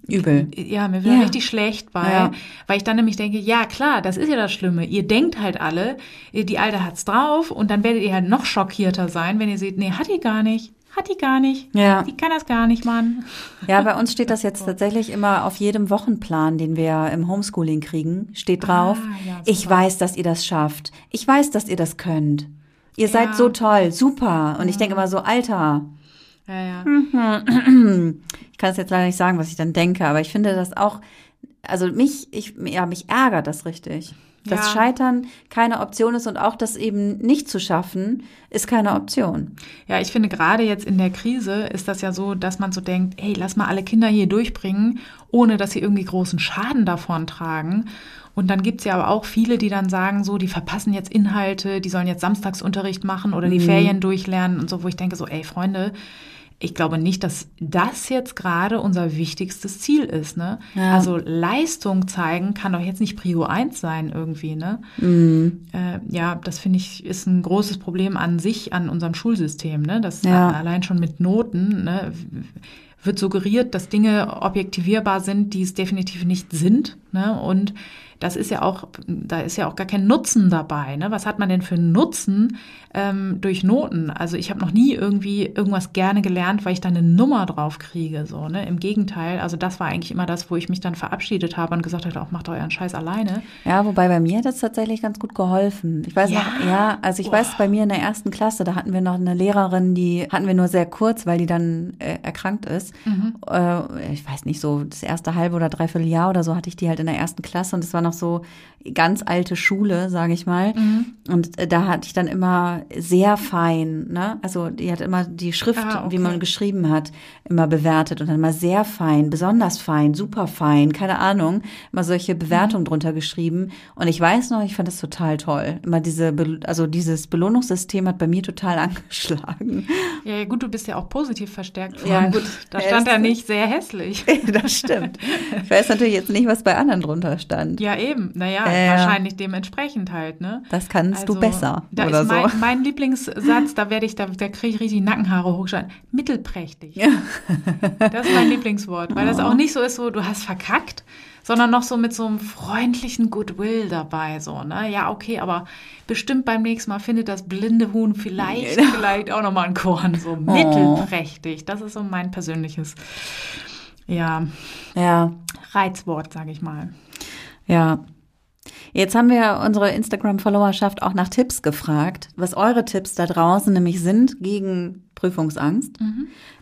übel. Ja, mir wird ja. richtig schlecht bei, ja. weil ich dann nämlich denke, ja klar, das ist ja das Schlimme. Ihr denkt halt alle, die Alte hat's drauf und dann werdet ihr halt noch schockierter sein, wenn ihr seht, nee, hat die gar nicht. Hat die gar nicht. Ja. Die kann das gar nicht, Mann. Ja, bei uns steht das jetzt tatsächlich immer auf jedem Wochenplan, den wir im Homeschooling kriegen, steht drauf. Ah, ja, ich weiß, dass ihr das schafft. Ich weiß, dass ihr das könnt. Ihr ja. seid so toll, super. Und ich denke immer so, Alter. Ja, ja. Ich kann es jetzt leider nicht sagen, was ich dann denke, aber ich finde das auch also mich, ich, ja, mich ärgert das richtig. Dass Ja. Scheitern keine Option ist und auch das eben nicht zu schaffen, ist keine Option. Ja, ich finde gerade jetzt in der Krise ist das ja so, dass man so denkt, hey, lass mal alle Kinder hier durchbringen, ohne dass sie irgendwie großen Schaden davon tragen. Und dann gibt's ja aber auch viele, die dann sagen, so, die verpassen jetzt Inhalte, die sollen jetzt Samstagsunterricht machen oder die Ferien durchlernen und so, wo ich denke, so, ey, Freunde, ich glaube nicht, dass das jetzt gerade unser wichtigstes Ziel ist. Ne? Ja. Also Leistung zeigen kann doch jetzt nicht Prio 1 sein irgendwie. Ne? Äh, ja, das finde ich ist ein großes Problem an sich, an unserem Schulsystem. Ne? Das Ja. allein schon mit Noten ne, wird suggeriert, dass Dinge objektivierbar sind, die es definitiv nicht sind. Ne? Und das ist ja auch, da ist ja auch gar kein Nutzen dabei. Ne? Was hat man denn für einen Nutzen ähm, durch Noten? Also ich habe noch nie irgendwie irgendwas gerne gelernt, weil ich da eine Nummer drauf kriege. So, ne? Im Gegenteil, also das war eigentlich immer das, wo ich mich dann verabschiedet habe und gesagt habe, auch macht euren Scheiß alleine. Ja, wobei bei mir hat das tatsächlich ganz gut geholfen. Ich weiß Ja? noch, ja, also ich weiß, bei mir in der ersten Klasse, da hatten wir noch eine Lehrerin, die hatten wir nur sehr kurz, weil die dann äh, erkrankt ist. Äh, ich weiß nicht, so das erste halbe oder dreiviertel Jahr oder so hatte ich die halt in der ersten Klasse und das war noch so ganz alte Schule, sage ich mal. Und äh, da hatte ich dann immer sehr fein, ne? Also die hat immer die Schrift, Ah, wie okay. man geschrieben hat, immer bewertet und dann mal sehr fein, besonders fein, super fein, keine Ahnung, immer solche Bewertungen drunter geschrieben. Und ich weiß noch, ich fand das total toll. Immer diese, also dieses Belohnungssystem hat bei mir total angeschlagen. Ja, ja, gut, du bist ja auch positiv verstärkt. Ja, gut. Da Ja, stand er nicht sehr hässlich. das stimmt. Ich weiß natürlich jetzt nicht, was bei anderen drunter stand. Ja, eben. Naja, Ja, ja. wahrscheinlich dementsprechend halt, ne? Das kannst du besser Da oder ist so. mein, mein Lieblingssatz, da werde ich, da, da kriege ich richtig Nackenhaare hochschneiden. Mittelprächtig. Das ist mein Lieblingswort, weil das auch nicht so ist, so du hast verkackt, sondern noch so mit so einem freundlichen Goodwill dabei, so, ne? Ja, okay, aber bestimmt beim nächsten Mal findet das blinde Huhn vielleicht, vielleicht auch nochmal ein Korn, so Oh. mittelprächtig. Das ist so mein persönliches, ja, Ja, Reizwort, sage ich mal. ja. Jetzt haben wir unsere Instagram-Followerschaft auch nach Tipps gefragt, was eure Tipps da draußen nämlich sind gegen Prüfungsangst.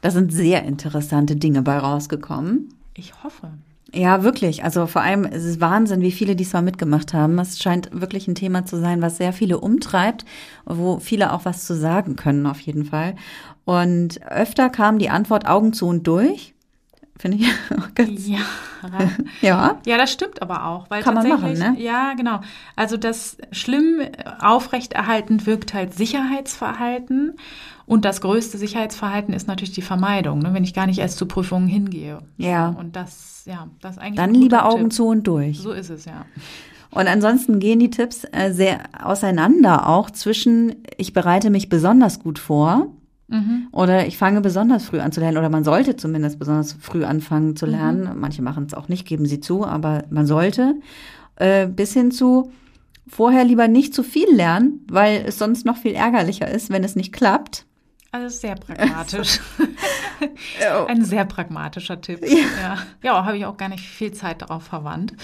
Da sind sehr interessante Dinge bei rausgekommen. Ich hoffe. Ja, wirklich. Also vor allem, es ist Wahnsinn, wie viele diesmal mitgemacht haben. Es scheint wirklich ein Thema zu sein, was sehr viele umtreibt, wo viele auch was zu sagen können, auf jeden Fall. Und öfter kam die Antwort Augen zu und durch. Finde ich auch ganz, Ja. ja. Ja, das stimmt aber auch. Weil Kann man machen, ne? Ja, genau. Also das schlimm aufrechterhaltend wirkt halt Sicherheitsverhalten. Und das größte Sicherheitsverhalten ist natürlich die Vermeidung, ne, wenn ich gar nicht erst zu Prüfungen hingehe. Ja. Und das, ja, das eigentlich Dann lieber Augen Tipp. zu und durch. So ist es, ja. Und ansonsten gehen die Tipps äh, sehr auseinander auch zwischen, ich bereite mich besonders gut vor oder ich fange besonders früh an zu lernen oder man sollte zumindest besonders früh anfangen zu lernen. Manche machen es auch nicht, geben sie zu, aber man sollte. Äh, bis hin zu vorher lieber nicht zu viel lernen, weil es sonst noch viel ärgerlicher ist, wenn es nicht klappt. Also sehr pragmatisch. Ein sehr pragmatischer Tipp. Ja, ja habe ich auch gar nicht viel Zeit darauf verwandt.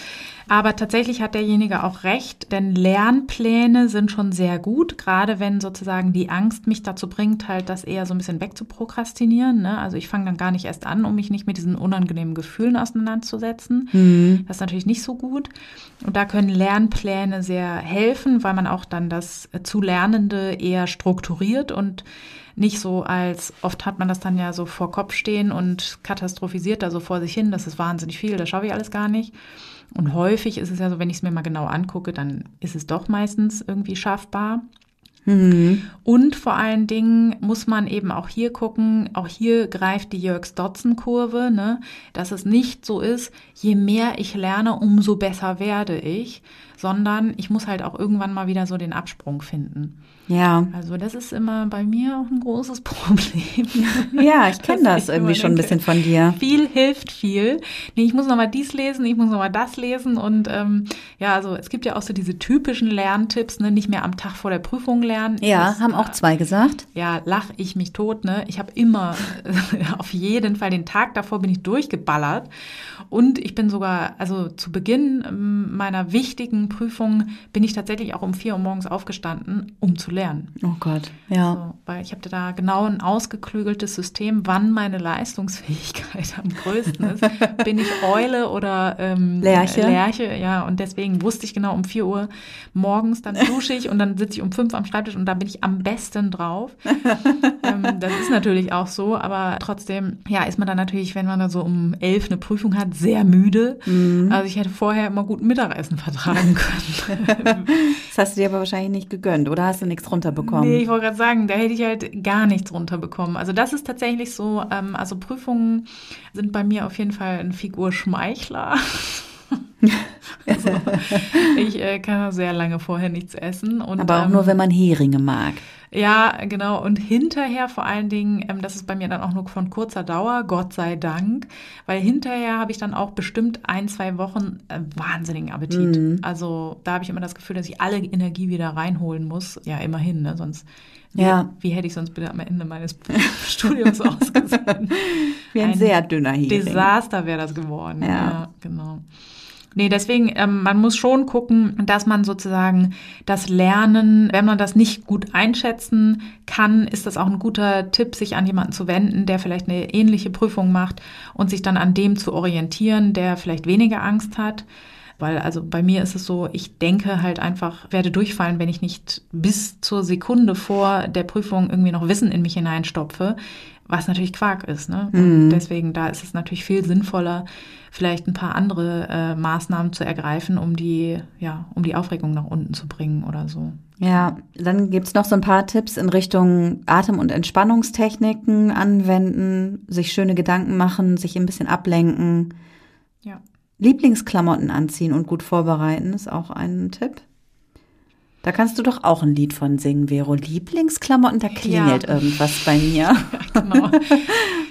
Aber tatsächlich hat derjenige auch recht, denn Lernpläne sind schon sehr gut, gerade wenn sozusagen die Angst mich dazu bringt, halt das eher so ein bisschen wegzuprokrastinieren. Ne? Also ich fange dann gar nicht erst an, um mich nicht mit diesen unangenehmen Gefühlen auseinanderzusetzen. Das ist natürlich nicht so gut. Und da können Lernpläne sehr helfen, weil man auch dann das zu Lernende eher strukturiert und nicht so als, oft hat man das dann ja so vor Kopf stehen und katastrophisiert da so vor sich hin, das ist wahnsinnig viel, das schaffe ich alles gar nicht. Und häufig ist es ja so, wenn ich es mir mal genau angucke, dann ist es doch meistens irgendwie schaffbar. Und vor allen Dingen muss man eben auch hier gucken, auch hier greift die Jörgs-Dotzen-Kurve, ne, dass es nicht so ist, je mehr ich lerne, umso besser werde ich, sondern ich muss halt auch irgendwann mal wieder so den Absprung finden. Ja. Also das ist immer bei mir auch ein großes Problem. Ja, ich kenne das ich irgendwie schon ein bisschen von dir. Viel hilft viel. Nee, ich muss noch mal dies lesen, ich muss noch mal das lesen und ähm, ja, also es gibt ja auch so diese typischen Lerntipps, ne, nicht mehr am Tag vor der Prüfung lernen. Ja, ist, haben auch zwei gesagt. Ja, lach ich mich tot, ne? Ich habe immer auf jeden Fall den Tag davor bin ich durchgeballert und ich bin sogar, also zu Beginn ähm, meiner wichtigen Prüfung bin ich tatsächlich auch um vier Uhr morgens aufgestanden, um zu lernen. Oh Gott, ja. So, weil ich habe da genau ein ausgeklügeltes System, wann meine Leistungsfähigkeit am größten ist. bin ich Eule oder ähm, Lerche? Lerche, ja. Und deswegen wusste ich genau um vier Uhr morgens, dann dusche ich und dann sitze ich um fünf am Schreibtisch und da bin ich am besten drauf. ähm, das ist natürlich auch so, aber trotzdem, ja, ist man dann natürlich, wenn man da so um elf eine Prüfung hat, sehr müde. Mhm. Also ich hätte vorher immer gut Mittagessen vertragen können. Das hast du dir aber wahrscheinlich nicht gegönnt, oder hast du nichts runterbekommen? Nee, ich wollte gerade sagen, da hätte ich halt gar nichts runterbekommen. Also das ist tatsächlich so, ähm, also Prüfungen sind bei mir auf jeden Fall ein Figurschmeichler. also, ich äh, kann sehr lange vorher nichts essen. Und, aber auch ähm, nur, wenn man Heringe mag. Ja, genau. Und hinterher vor allen Dingen, ähm, das ist bei mir dann auch nur von kurzer Dauer, Gott sei Dank, weil hinterher habe ich dann auch bestimmt ein, zwei Wochen äh, wahnsinnigen Appetit. Mhm. Also da habe ich immer das Gefühl, dass ich alle Energie wieder reinholen muss. Ja, immerhin, ne? Sonst, wie, Ja. wie hätte ich sonst bitte am Ende meines Studiums ausgesehen? Wie ein, Ein sehr dünner Hering. Desaster wäre das geworden. Ja. Ja, genau. Nee, deswegen, ähm, man muss schon gucken, dass man sozusagen das Lernen, wenn man das nicht gut einschätzen kann, ist das auch ein guter Tipp, sich an jemanden zu wenden, der vielleicht eine ähnliche Prüfung macht und sich dann an dem zu orientieren, der vielleicht weniger Angst hat. Weil also bei mir ist es so, ich denke halt einfach, werde durchfallen, wenn ich nicht bis zur Sekunde vor der Prüfung irgendwie noch Wissen in mich hineinstopfe, was natürlich Quark ist. Ne? Und deswegen, da ist es natürlich viel sinnvoller, vielleicht ein paar andere äh, Maßnahmen zu ergreifen, um die, ja, um die Aufregung nach unten zu bringen oder so. Ja, dann gibt's noch so ein paar Tipps in Richtung Atem- und Entspannungstechniken anwenden, sich schöne Gedanken machen, sich ein bisschen ablenken. Ja. Lieblingsklamotten anziehen und gut vorbereiten ist auch ein Tipp. Da kannst du doch auch ein Lied von singen, Vero. Lieblingsklamotten, da klingelt Ja. irgendwas bei mir. genau.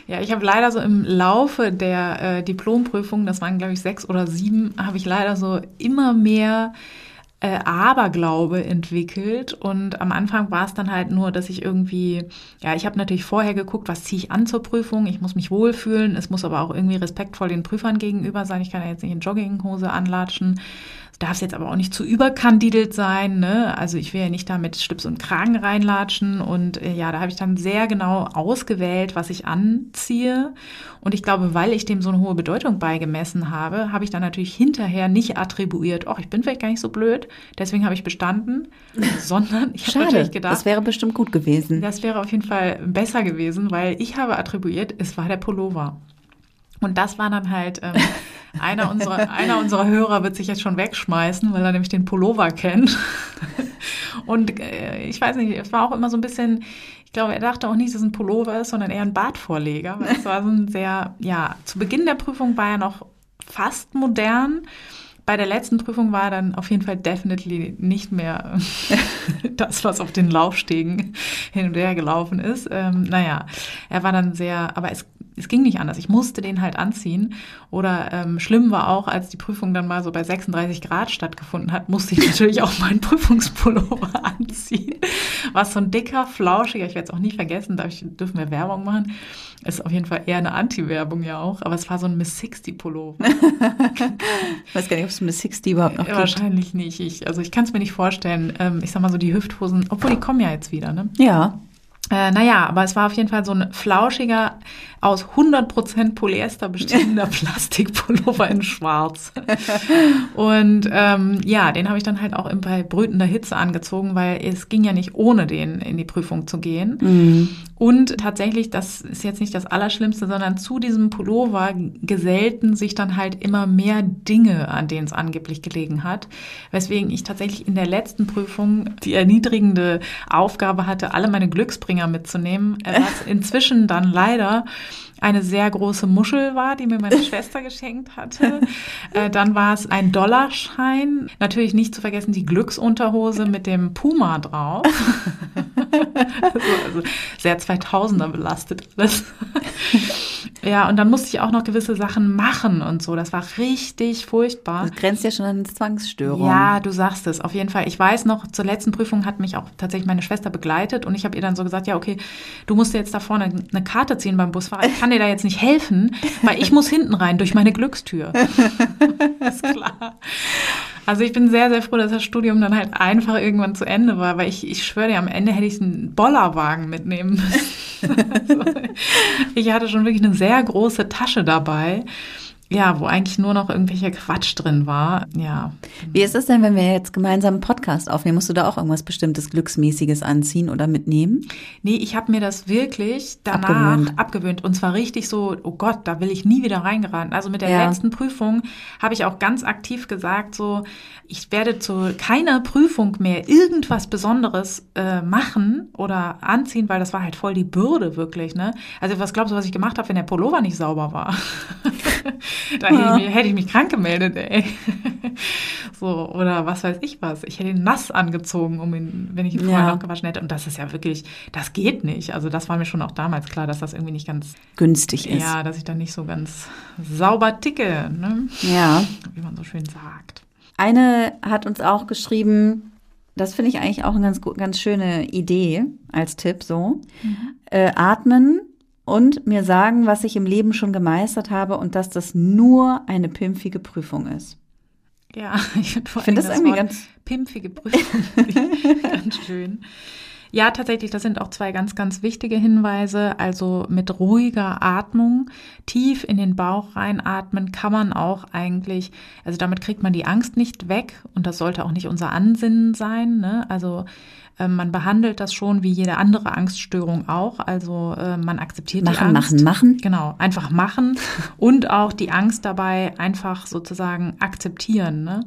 Ja, ich habe leider so im Laufe der äh, Diplomprüfung, das waren glaube ich sechs oder sieben, habe ich leider so immer mehr äh, Aberglaube entwickelt. Und am Anfang war es dann halt nur, dass ich irgendwie, ja, ich habe natürlich vorher geguckt, was ziehe ich an zur Prüfung. Ich muss mich wohlfühlen. Es muss aber auch irgendwie respektvoll den Prüfern gegenüber sein. Ich kann ja jetzt nicht in Jogginghose anlatschen. Darf es jetzt aber auch nicht zu überkandidelt sein. Ne? Also ich will ja nicht da mit Schlips und Kragen reinlatschen. Und äh, ja, da habe ich dann sehr genau ausgewählt, was ich anziehe. Und ich glaube, weil ich dem so eine hohe Bedeutung beigemessen habe, habe ich dann natürlich hinterher nicht attribuiert, oh, ich bin vielleicht gar nicht so blöd, deswegen habe ich bestanden, sondern ich habe natürlich gedacht, das wäre bestimmt gut gewesen. das wäre auf jeden Fall besser gewesen, weil ich habe attribuiert, es war der Pullover. Und das war dann halt, ähm, einer, unserer, einer unserer Hörer wird sich jetzt schon wegschmeißen, weil er nämlich den Pullover kennt. Und äh, ich weiß nicht, es war auch immer so ein bisschen, ich glaube, er dachte auch nicht, dass es ein Pullover ist, sondern eher ein Bartvorleger. Weil es war so ein sehr, ja, zu Beginn der Prüfung war er noch fast modern. Bei der letzten Prüfung war er dann auf jeden Fall definitely nicht mehr das, was auf den Laufstegen hin und her gelaufen ist. Ähm, naja, er war dann sehr, aber es, es ging nicht anders. Ich musste den halt anziehen. Oder ähm, schlimm war auch, als die Prüfung dann mal so bei 36 Grad stattgefunden hat, musste ich natürlich auch meinen Prüfungspullover anziehen. Was so ein dicker, flauschiger, ich werde es auch nie vergessen, darf ich, dürfen wir Werbung machen. Ist auf jeden Fall eher eine Anti-Werbung ja auch, aber es war so ein Miss 60 Pullover. Ich weiß gar nicht, ob es Miss 60 überhaupt noch Ja, gibt. Wahrscheinlich nicht. Ich, also ich kann es mir nicht vorstellen. Ähm, ich sag mal so die Hüfthosen, obwohl die kommen ja jetzt wieder, ne? Ja, Äh, naja, aber es war auf jeden Fall so ein flauschiger, aus 100% Polyester bestehender Plastikpullover in schwarz. Und ähm, ja, den habe ich dann halt auch bei brütender Hitze angezogen, weil es ging ja nicht ohne den in die Prüfung zu gehen. Mhm. Und tatsächlich, das ist jetzt nicht das Allerschlimmste, sondern zu diesem Pullover gesellten sich dann halt immer mehr Dinge, an denen es angeblich gelegen hat. Weswegen ich tatsächlich in der letzten Prüfung die erniedrigende Aufgabe hatte, alle meine Glücksbringer mitzunehmen, was inzwischen dann leider eine sehr große Muschel war, die mir meine Schwester geschenkt hatte. Äh, dann war es ein Dollarschein. Natürlich nicht zu vergessen die Glücksunterhose mit dem Puma drauf. also, also sehr 2000er belastet alles. Ja, und dann musste ich auch noch gewisse Sachen machen und so. Das war richtig furchtbar. Das grenzt ja schon an Zwangsstörung. Ja, du sagst es, auf jeden Fall. Ich weiß noch, zur letzten Prüfung hat mich auch tatsächlich meine Schwester begleitet und ich habe ihr dann so gesagt, ja, okay, du musst jetzt da vorne eine Karte ziehen beim Busfahrer. Ich kann dir da jetzt nicht helfen, weil ich muss hinten rein durch meine Glückstür. ist klar. Also ich bin sehr, sehr froh, dass das Studium dann halt einfach irgendwann zu Ende war, weil ich, ich schwöre dir, am Ende hätte ich einen Bollerwagen mitnehmen müssen. also ich hatte schon wirklich eine sehr große Tasche dabei ja, wo eigentlich nur noch irgendwelcher Quatsch drin war. Ja. Wie ist es denn, wenn wir jetzt gemeinsam einen Podcast aufnehmen? Musst du da auch irgendwas bestimmtes Glücksmäßiges anziehen oder mitnehmen? Nee, ich habe mir das wirklich danach abgewöhnt. abgewöhnt. Und zwar richtig so, oh Gott, da will ich nie wieder reingeraten. Also mit der ja. letzten Prüfung habe ich auch ganz aktiv gesagt, so, ich werde zu keiner Prüfung mehr irgendwas Besonderes äh, machen oder anziehen, weil das war halt voll die Bürde wirklich. Ne? Also was glaubst du, was ich gemacht habe, wenn der Pullover nicht sauber war? da hätte, ich mich, hätte ich mich krank gemeldet, ey. so, oder was weiß ich was. Ich hätte ihn nass angezogen, um ihn, wenn ich ihn vorher ja. noch gewaschen hätte. Und das ist ja wirklich, das geht nicht. Also das war mir schon auch damals klar, dass das irgendwie nicht ganz günstig ist. Ja, dass ich da nicht so ganz sauber ticke, ne? Ja. Wie man so schön sagt. Eine hat uns auch geschrieben, das finde ich eigentlich auch eine ganz, ganz schöne Idee als Tipp so. Mhm. Äh, atmen und mir sagen, was ich im Leben schon gemeistert habe und dass das nur eine pimpfige Prüfung ist. Ja, ich finde find das, das irgendwie Wort ganz pimpfige Prüfung ganz schön. Ja, tatsächlich, das sind auch zwei ganz, ganz wichtige Hinweise. Also mit ruhiger Atmung, tief in den Bauch reinatmen, kann man auch eigentlich, also damit kriegt man die Angst nicht weg und das sollte auch nicht unser Ansinnen sein. Ne? Also man behandelt das schon wie jede andere Angststörung auch. Also äh, man akzeptiert machen, die Angst. Machen, machen, machen. Genau, einfach machen und auch die Angst dabei einfach sozusagen akzeptieren. Ne?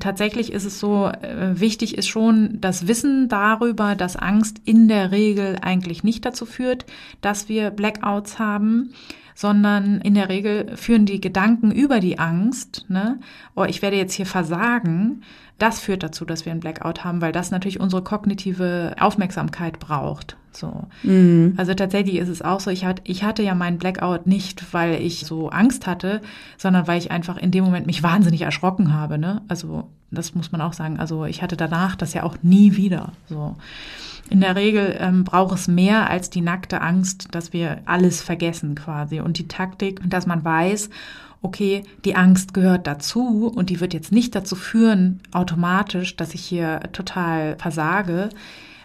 Tatsächlich ist es so, äh, wichtig ist schon das Wissen darüber, dass Angst in der Regel eigentlich nicht dazu führt, dass wir Blackouts haben sondern in der Regel führen die Gedanken über die Angst, ne, oh, ich werde jetzt hier versagen, das führt dazu, dass wir einen Blackout haben, weil das natürlich unsere kognitive Aufmerksamkeit braucht. So. Mhm. Also tatsächlich ist es auch so, ich, hat, ich hatte ja meinen Blackout nicht, weil ich so Angst hatte, sondern weil ich einfach in dem Moment mich wahnsinnig erschrocken habe. Ne? Also das muss man auch sagen. Also ich hatte danach das ja auch nie wieder. So. In der Regel ähm, braucht es mehr als die nackte Angst, dass wir alles vergessen quasi. Und die Taktik, dass man weiß, okay, die Angst gehört dazu und die wird jetzt nicht dazu führen, automatisch, dass ich hier total versage,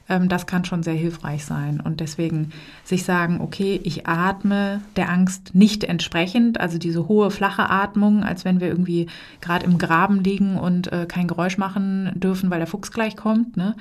das kann schon sehr hilfreich sein. Und deswegen sich sagen, okay, ich atme der Angst nicht entsprechend, also diese hohe, flache Atmung, als wenn wir irgendwie gerade im Graben liegen und äh, kein Geräusch machen dürfen, weil der Fuchs gleich kommt. Ne?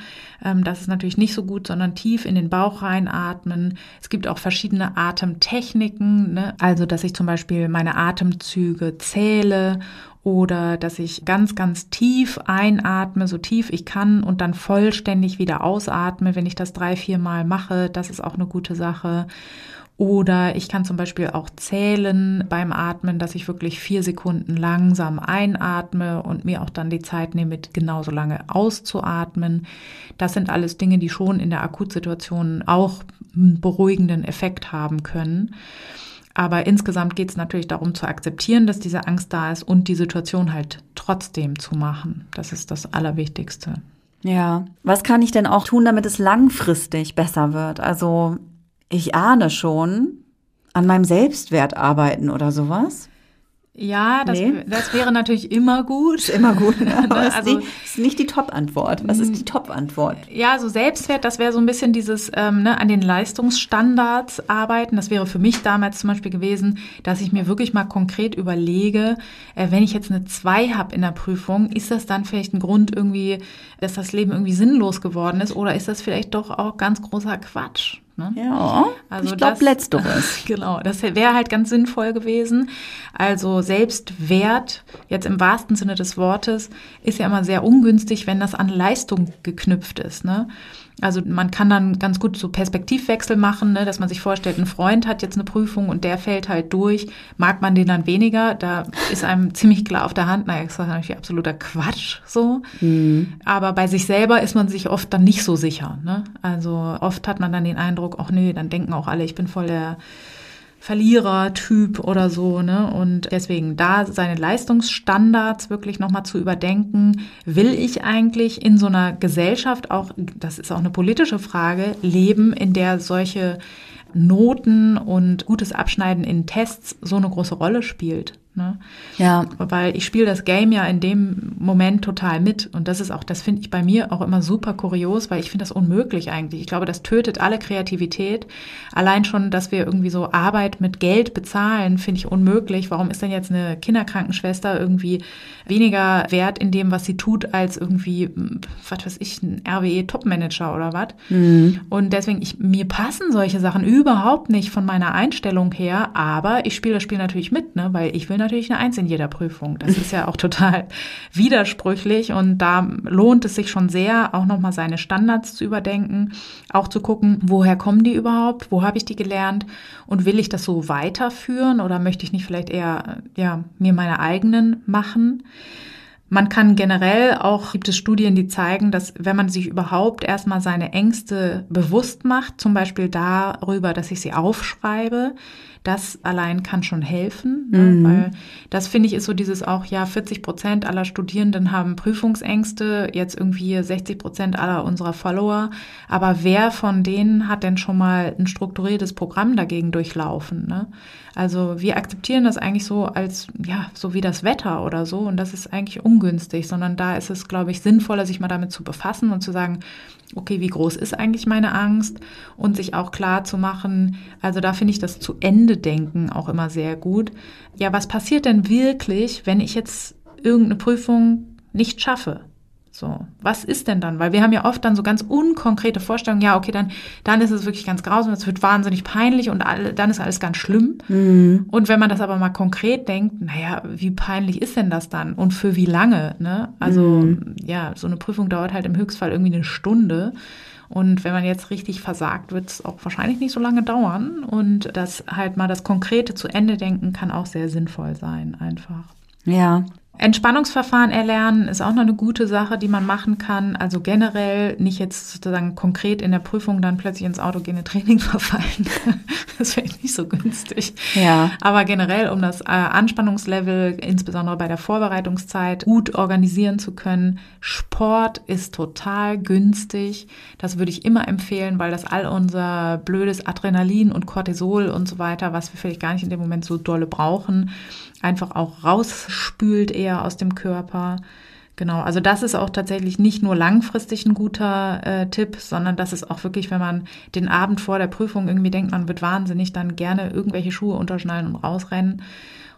Ähm, das ist natürlich nicht so gut, sondern tief in den Bauch reinatmen. Es gibt auch verschiedene Atemtechniken, ne? also dass ich zum Beispiel meine Atemzüge zähle oder dass ich ganz, ganz tief einatme, so tief ich kann und dann vollständig wieder ausatme, wenn ich das drei, vier Mal mache. Das ist auch eine gute Sache. Oder ich kann zum Beispiel auch zählen beim Atmen, dass ich wirklich vier Sekunden langsam einatme und mir auch dann die Zeit nehme, genauso lange auszuatmen. Das sind alles Dinge, die schon in der Akutsituation auch einen beruhigenden Effekt haben können. Aber insgesamt geht es natürlich darum zu akzeptieren, dass diese Angst da ist und die Situation halt trotzdem zu machen. Das ist das Allerwichtigste. Ja, was kann ich denn auch tun, damit es langfristig besser wird? Also ich ahne schon, an meinem Selbstwert arbeiten oder sowas. Ja, das, nee. das wäre natürlich immer gut. Ist immer gut. Aber ne? also, ist, die, ist nicht die Top-Antwort. Was ist die Top-Antwort? Ja, so Selbstwert, das wäre so ein bisschen dieses ähm, ne, an den Leistungsstandards arbeiten. Das wäre für mich damals zum Beispiel gewesen, dass ich mir wirklich mal konkret überlege, äh, wenn ich jetzt eine 2 habe in der Prüfung, ist das dann vielleicht ein Grund irgendwie, dass das Leben irgendwie sinnlos geworden ist oder ist das vielleicht doch auch ganz großer Quatsch? Ne? Ja, also ich glaube letzteres. genau, das wäre halt ganz sinnvoll gewesen. Also Selbstwert, jetzt im wahrsten Sinne des Wortes, ist ja immer sehr ungünstig, wenn das an Leistung geknüpft ist. Ne? Also man kann dann ganz gut so Perspektivwechsel machen, ne, dass man sich vorstellt, ein Freund hat jetzt eine Prüfung und der fällt halt durch. Mag man den dann weniger? Da ist einem ziemlich klar auf der Hand, naja, das ist natürlich absoluter Quatsch so. Mhm. Aber bei sich selber ist man sich oft dann nicht so sicher. Ne? Also oft hat man dann den Eindruck, ach nee, dann denken auch alle, ich bin voll der Verlierertyp oder so, ne? Und deswegen da seine Leistungsstandards wirklich nochmal zu überdenken. Will ich eigentlich in so einer Gesellschaft auch, das ist auch eine politische Frage, leben, in der solche Noten und gutes Abschneiden in Tests so eine große Rolle spielt? Ne? Ja. Weil ich spiele das Game ja in dem Moment total mit. Und das ist auch, das finde ich bei mir auch immer super kurios, weil ich finde das unmöglich eigentlich. Ich glaube, das tötet alle Kreativität. Allein schon, dass wir irgendwie so Arbeit mit Geld bezahlen, finde ich unmöglich. Warum ist denn jetzt eine Kinderkrankenschwester irgendwie weniger wert in dem, was sie tut, als irgendwie, was weiß ich, ein RWE-Topmanager oder was? Mhm. Und deswegen, ich, mir passen solche Sachen überhaupt nicht von meiner Einstellung her, aber ich spiele das Spiel natürlich mit, ne, weil ich will natürlich natürlich eine Eins in jeder Prüfung. Das ist ja auch total widersprüchlich und da lohnt es sich schon sehr, auch nochmal seine Standards zu überdenken, auch zu gucken, woher kommen die überhaupt, wo habe ich die gelernt und will ich das so weiterführen oder möchte ich nicht vielleicht eher, ja, mir meine eigenen machen? Man kann generell auch, gibt es Studien, die zeigen, dass wenn man sich überhaupt erstmal seine Ängste bewusst macht, zum Beispiel darüber, dass ich sie aufschreibe, das allein kann schon helfen, ne? mhm. weil das finde ich ist so dieses auch, ja, 40 Prozent aller Studierenden haben Prüfungsängste, jetzt irgendwie 60 Prozent aller unserer Follower. Aber wer von denen hat denn schon mal ein strukturiertes Programm dagegen durchlaufen? Ne? Also wir akzeptieren das eigentlich so als, ja, so wie das Wetter oder so. Und das ist eigentlich ungünstig, sondern da ist es, glaube ich, sinnvoller, sich mal damit zu befassen und zu sagen, okay, wie groß ist eigentlich meine Angst? Und sich auch klar zu machen, also da finde ich das zu Ende denken auch immer sehr gut. Ja, was passiert denn wirklich, wenn ich jetzt irgendeine Prüfung nicht schaffe? So, was ist denn dann? Weil wir haben ja oft dann so ganz unkonkrete Vorstellungen, ja, okay, dann, dann ist es wirklich ganz grausam, es wird wahnsinnig peinlich und all, dann ist alles ganz schlimm. Mhm. Und wenn man das aber mal konkret denkt, naja, wie peinlich ist denn das dann? Und für wie lange? Ne? Also, mhm. ja, so eine Prüfung dauert halt im Höchstfall irgendwie eine Stunde. Und wenn man jetzt richtig versagt, wird es auch wahrscheinlich nicht so lange dauern. Und das halt mal das Konkrete zu Ende denken kann auch sehr sinnvoll sein, einfach. Ja, Entspannungsverfahren erlernen ist auch noch eine gute Sache, die man machen kann. Also generell nicht jetzt sozusagen konkret in der Prüfung dann plötzlich ins autogene Training verfallen. das wäre nicht so günstig. Ja. Aber generell, um das äh, Anspannungslevel, insbesondere bei der Vorbereitungszeit, gut organisieren zu können. Sport ist total günstig. Das würde ich immer empfehlen, weil das all unser blödes Adrenalin und Cortisol und so weiter, was wir vielleicht gar nicht in dem Moment so dolle brauchen, einfach auch rausspült eher aus dem Körper. Genau, also das ist auch tatsächlich nicht nur langfristig ein guter äh, Tipp, sondern das ist auch wirklich, wenn man den Abend vor der Prüfung irgendwie denkt, man wird wahnsinnig, dann gerne irgendwelche Schuhe unterschnallen und rausrennen.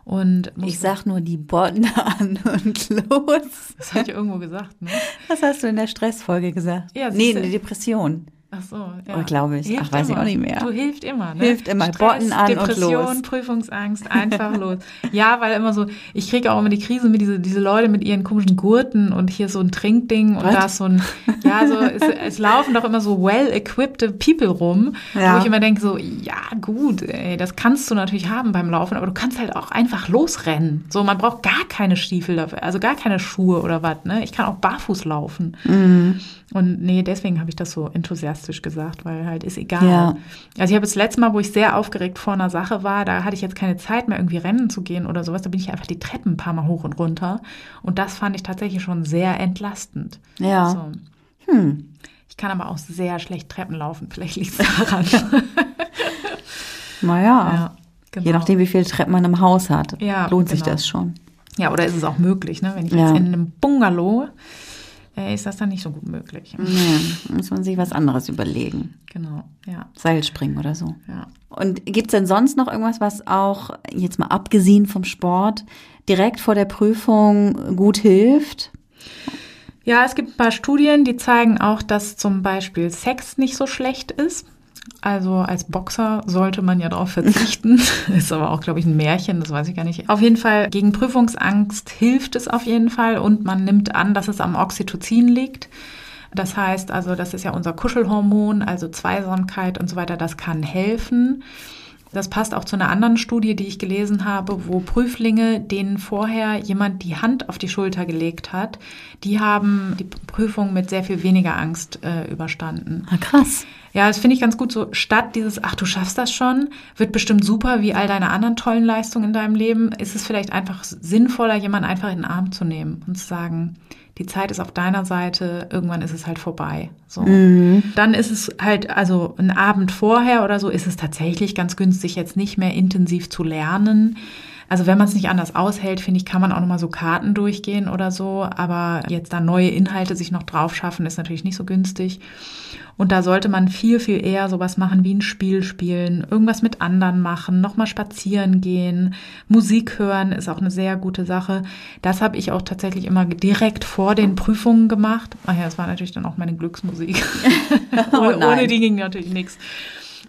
Und ich sag nur die Botten an und los. Das habe ich irgendwo gesagt, ne? Das hast du in der Stressfolge gesagt. Ja, nee, eine Depression. Ach so, ja. Oh, glaube ich. Hilft Ach, weiß immer. ich auch nicht mehr. Du hilft immer, ne? Hilft immer. Stress, Botten an Depression, und los. Prüfungsangst, einfach los. Ja, weil immer so, ich kriege auch immer die Krise mit diese, diese Leute mit ihren komischen Gurten und hier so ein Trinkding und da ist so ein, ja, so, es, es laufen doch immer so well-equipped People rum, ja. wo ich immer denke so, ja, gut, ey, das kannst du natürlich haben beim Laufen, aber du kannst halt auch einfach losrennen. So, man braucht gar keine Stiefel dafür, also gar keine Schuhe oder was, ne? Ich kann auch barfuß laufen. Mhm. Und nee, deswegen habe ich das so enthusiastisch gesagt, weil halt ist egal. Ja. Also ich habe das letzte Mal, wo ich sehr aufgeregt vor einer Sache war, da hatte ich jetzt keine Zeit mehr, irgendwie rennen zu gehen oder sowas. Da bin ich einfach die Treppen ein paar Mal hoch und runter. Und das fand ich tatsächlich schon sehr entlastend. Ja. So. Hm. Ich kann aber auch sehr schlecht Treppen laufen. Vielleicht liegt es daran. naja. Ja, genau. Je nachdem, wie viele Treppen man im Haus hat, ja, lohnt genau. sich das schon. Ja, oder ist es auch möglich, ne? Wenn ich ja. jetzt in einem Bungalow ist das dann nicht so gut möglich. Nee, muss man sich was anderes überlegen. Genau, ja. Seilspringen oder so. Ja. Und gibt es denn sonst noch irgendwas, was auch, jetzt mal abgesehen vom Sport, direkt vor der Prüfung gut hilft? Ja, es gibt ein paar Studien, die zeigen auch, dass zum Beispiel Sex nicht so schlecht ist. Also als Boxer sollte man ja darauf verzichten. ist aber auch, glaube ich, ein Märchen, das weiß ich gar nicht. Auf jeden Fall, gegen Prüfungsangst hilft es auf jeden Fall und man nimmt an, dass es am Oxytocin liegt. Das heißt also, das ist ja unser Kuschelhormon, also Zweisamkeit und so weiter, das kann helfen. Das passt auch zu einer anderen Studie, die ich gelesen habe, wo Prüflinge, denen vorher jemand die Hand auf die Schulter gelegt hat, die haben die Prüfung mit sehr viel weniger Angst äh, überstanden. Ah, krass. Ja, das finde ich ganz gut. So statt dieses, ach, du schaffst das schon, wird bestimmt super wie all deine anderen tollen Leistungen in deinem Leben, ist es vielleicht einfach sinnvoller, jemanden einfach in den Arm zu nehmen und zu sagen, die Zeit ist auf deiner Seite, irgendwann ist es halt vorbei. So. Mhm. Dann ist es halt, also ein Abend vorher oder so, ist es tatsächlich ganz günstig, jetzt nicht mehr intensiv zu lernen. Also wenn man es nicht anders aushält, finde ich, kann man auch nochmal so Karten durchgehen oder so. Aber jetzt da neue Inhalte sich noch drauf schaffen, ist natürlich nicht so günstig. Und da sollte man viel, viel eher sowas machen wie ein Spiel spielen, irgendwas mit anderen machen, nochmal spazieren gehen, Musik hören ist auch eine sehr gute Sache. Das habe ich auch tatsächlich immer direkt vor den Prüfungen gemacht. Ach ja, das war natürlich dann auch meine Glücksmusik. oh ohne, ohne die ging natürlich nichts.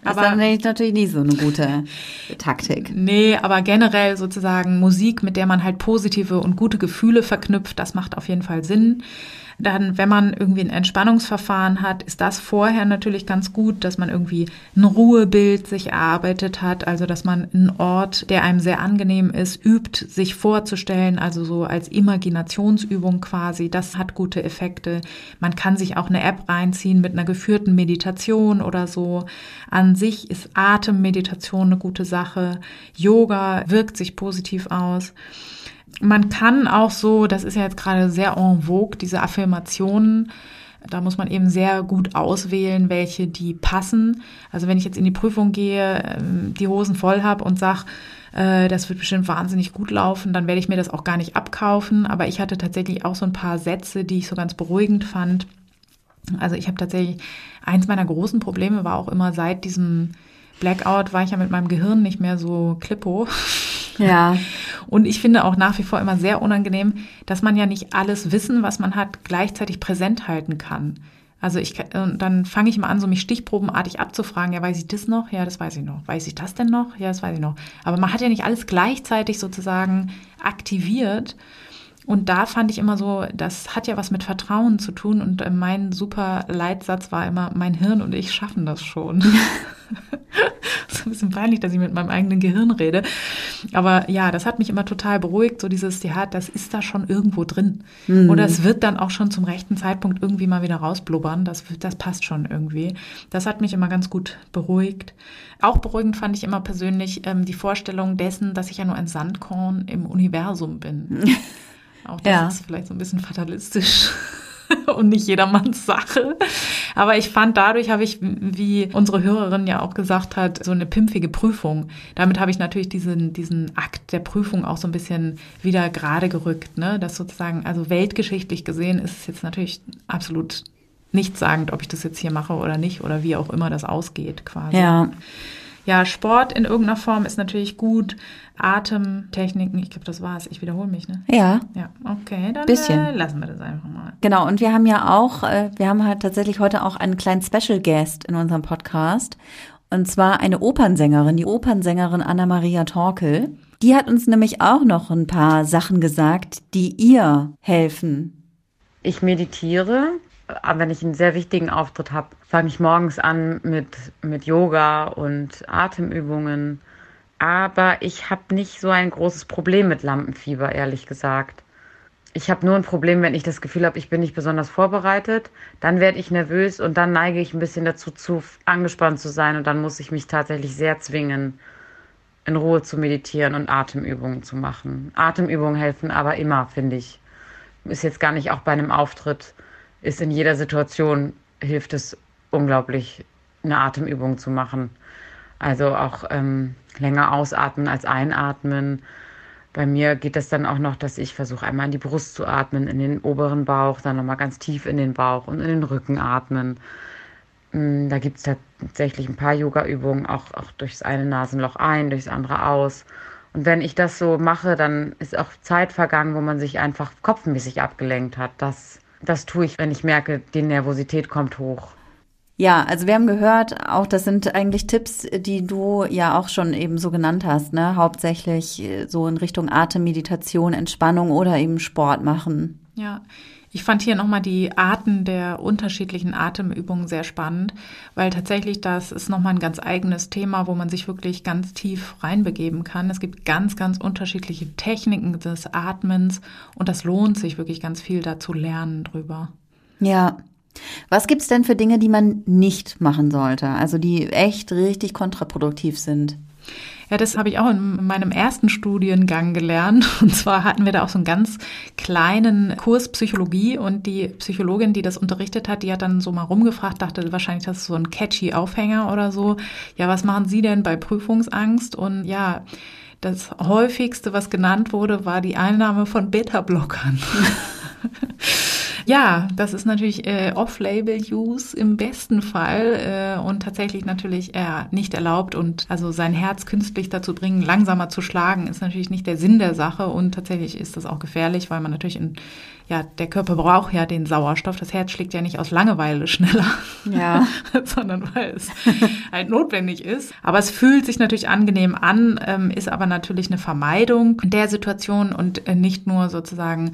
Das aber, ist natürlich nicht so eine gute Taktik. Nee, aber generell sozusagen Musik, mit der man halt positive und gute Gefühle verknüpft, das macht auf jeden Fall Sinn. Dann, wenn man irgendwie ein Entspannungsverfahren hat, ist das vorher natürlich ganz gut, dass man irgendwie ein Ruhebild sich erarbeitet hat, also dass man einen Ort, der einem sehr angenehm ist, übt, sich vorzustellen, also so als Imaginationsübung quasi. Das hat gute Effekte. Man kann sich auch eine App reinziehen mit einer geführten Meditation oder so. An sich ist Atemmeditation eine gute Sache. Yoga wirkt sich positiv aus man kann auch so, das ist ja jetzt gerade sehr en vogue, diese Affirmationen, da muss man eben sehr gut auswählen, welche die passen. Also wenn ich jetzt in die Prüfung gehe, ähm, die Hosen voll habe und sag, äh, das wird bestimmt wahnsinnig gut laufen, dann werde ich mir das auch gar nicht abkaufen. Aber ich hatte tatsächlich auch so ein paar Sätze, die ich so ganz beruhigend fand. Also ich habe tatsächlich, eins meiner großen Probleme war auch immer seit diesem Blackout, war ich ja mit meinem Gehirn nicht mehr so klippo. Ja. Und ich finde auch nach wie vor immer sehr unangenehm, dass man ja nicht alles Wissen, was man hat, gleichzeitig präsent halten kann. Also ich dann fange ich mal an, so mich stichprobenartig abzufragen, ja, weiß ich das noch? Ja, das weiß ich noch. Weiß ich das denn noch? Ja, das weiß ich noch. Aber man hat ja nicht alles gleichzeitig sozusagen aktiviert. Und da fand ich immer so, das hat ja was mit Vertrauen zu tun. Und mein super Leitsatz war immer, mein Hirn und ich schaffen das schon. so ein bisschen peinlich, dass ich mit meinem eigenen Gehirn rede. Aber ja, das hat mich immer total beruhigt. So dieses, ja, das ist da schon irgendwo drin. Mhm. Oder es wird dann auch schon zum rechten Zeitpunkt irgendwie mal wieder rausblubbern. Das, das passt schon irgendwie. Das hat mich immer ganz gut beruhigt. Auch beruhigend fand ich immer persönlich ähm, die Vorstellung dessen, dass ich ja nur ein Sandkorn im Universum bin. Auch das ja. ist vielleicht so ein bisschen fatalistisch und nicht jedermanns Sache. Aber ich fand, dadurch habe ich, wie unsere Hörerin ja auch gesagt hat, so eine pimpfige Prüfung. Damit habe ich natürlich diesen, diesen Akt der Prüfung auch so ein bisschen wieder gerade gerückt. Ne? Das sozusagen, also weltgeschichtlich gesehen ist es jetzt natürlich absolut nichtssagend, ob ich das jetzt hier mache oder nicht oder wie auch immer das ausgeht quasi. Ja. Ja, Sport in irgendeiner Form ist natürlich gut. Atemtechniken, ich glaube, das war's. Ich wiederhole mich, ne? Ja. Ja, okay, dann Bisschen. Äh, lassen wir das einfach mal. Genau, und wir haben ja auch, äh, wir haben halt tatsächlich heute auch einen kleinen Special Guest in unserem Podcast. Und zwar eine Opernsängerin, die Opernsängerin Anna-Maria Torkel. Die hat uns nämlich auch noch ein paar Sachen gesagt, die ihr helfen. Ich meditiere wenn ich einen sehr wichtigen Auftritt habe, fange ich morgens an mit, mit Yoga und Atemübungen. Aber ich habe nicht so ein großes Problem mit Lampenfieber, ehrlich gesagt. Ich habe nur ein Problem, wenn ich das Gefühl habe, ich bin nicht besonders vorbereitet. Dann werde ich nervös und dann neige ich ein bisschen dazu, zu angespannt zu sein. Und dann muss ich mich tatsächlich sehr zwingen, in Ruhe zu meditieren und Atemübungen zu machen. Atemübungen helfen aber immer, finde ich. Ist jetzt gar nicht auch bei einem Auftritt ist in jeder Situation, hilft es unglaublich, eine Atemübung zu machen. Also auch ähm, länger ausatmen als einatmen. Bei mir geht das dann auch noch, dass ich versuche einmal in die Brust zu atmen, in den oberen Bauch, dann nochmal ganz tief in den Bauch und in den Rücken atmen. Mm, da gibt es tatsächlich ein paar Yoga-Übungen, auch, auch durchs eine Nasenloch ein, durchs andere aus. Und wenn ich das so mache, dann ist auch Zeit vergangen, wo man sich einfach kopfmäßig abgelenkt hat. Das das tue ich, wenn ich merke, die Nervosität kommt hoch. Ja, also wir haben gehört, auch das sind eigentlich Tipps, die du ja auch schon eben so genannt hast, ne? Hauptsächlich so in Richtung Atemmeditation, Entspannung oder eben Sport machen. Ja, Ich fand hier nochmal die Arten der unterschiedlichen Atemübungen sehr spannend, weil tatsächlich das ist nochmal ein ganz eigenes Thema, wo man sich wirklich ganz tief reinbegeben kann. Es gibt ganz, ganz unterschiedliche Techniken des Atmens und das lohnt sich wirklich ganz viel dazu lernen drüber. Ja. Was gibt's denn für Dinge, die man nicht machen sollte? Also die echt richtig kontraproduktiv sind? Ja, das habe ich auch in meinem ersten Studiengang gelernt. Und zwar hatten wir da auch so einen ganz kleinen Kurs Psychologie und die Psychologin, die das unterrichtet hat, die hat dann so mal rumgefragt, dachte wahrscheinlich, das ist so ein catchy Aufhänger oder so. Ja, was machen Sie denn bei Prüfungsangst? Und ja, das häufigste, was genannt wurde, war die Einnahme von Beta-Blockern. Ja, das ist natürlich äh, Off-Label-Use im besten Fall äh, und tatsächlich natürlich äh, nicht erlaubt. Und also sein Herz künstlich dazu bringen, langsamer zu schlagen, ist natürlich nicht der Sinn der Sache. Und tatsächlich ist das auch gefährlich, weil man natürlich in, ja, der Körper braucht ja den Sauerstoff. Das Herz schlägt ja nicht aus Langeweile schneller, ja. sondern weil es halt notwendig ist. Aber es fühlt sich natürlich angenehm an, ähm, ist aber natürlich eine Vermeidung der Situation und äh, nicht nur sozusagen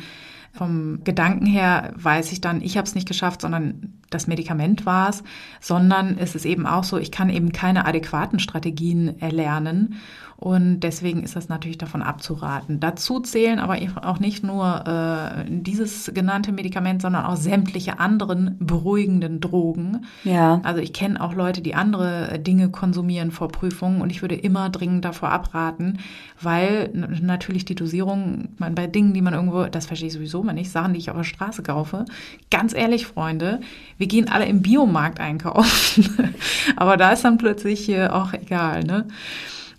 vom Gedanken her weiß ich dann, ich habe es nicht geschafft, sondern das Medikament war es, sondern es ist eben auch so, ich kann eben keine adäquaten Strategien erlernen. Und deswegen ist das natürlich davon abzuraten. Dazu zählen aber auch nicht nur äh, dieses genannte Medikament, sondern auch sämtliche anderen beruhigenden Drogen. Ja. Also ich kenne auch Leute, die andere Dinge konsumieren vor Prüfungen und ich würde immer dringend davor abraten, weil natürlich die Dosierung man, bei Dingen, die man irgendwo, das verstehe ich sowieso mal nicht, Sachen, die ich auf der Straße kaufe. Ganz ehrlich, Freunde, wir gehen alle im Biomarkt einkaufen. aber da ist dann plötzlich hier auch egal, ne?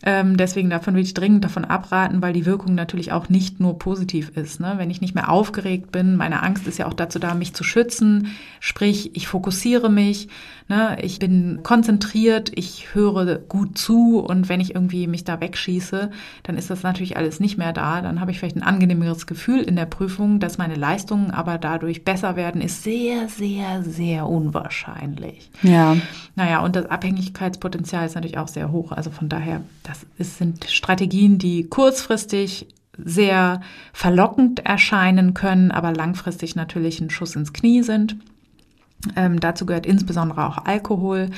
Ähm, deswegen davon will ich dringend davon abraten, weil die Wirkung natürlich auch nicht nur positiv ist. Ne? Wenn ich nicht mehr aufgeregt bin, meine Angst ist ja auch dazu da, mich zu schützen. Sprich, ich fokussiere mich, ne? ich bin konzentriert, ich höre gut zu und wenn ich irgendwie mich da wegschieße, dann ist das natürlich alles nicht mehr da. Dann habe ich vielleicht ein angenehmeres Gefühl in der Prüfung, dass meine Leistungen aber dadurch besser werden, ist sehr, sehr, sehr unwahrscheinlich. Ja. Naja, und das Abhängigkeitspotenzial ist natürlich auch sehr hoch. Also von daher, das ist, sind Strategien, die kurzfristig sehr verlockend erscheinen können, aber langfristig natürlich ein Schuss ins Knie sind. Ähm, dazu gehört insbesondere auch Alkohol.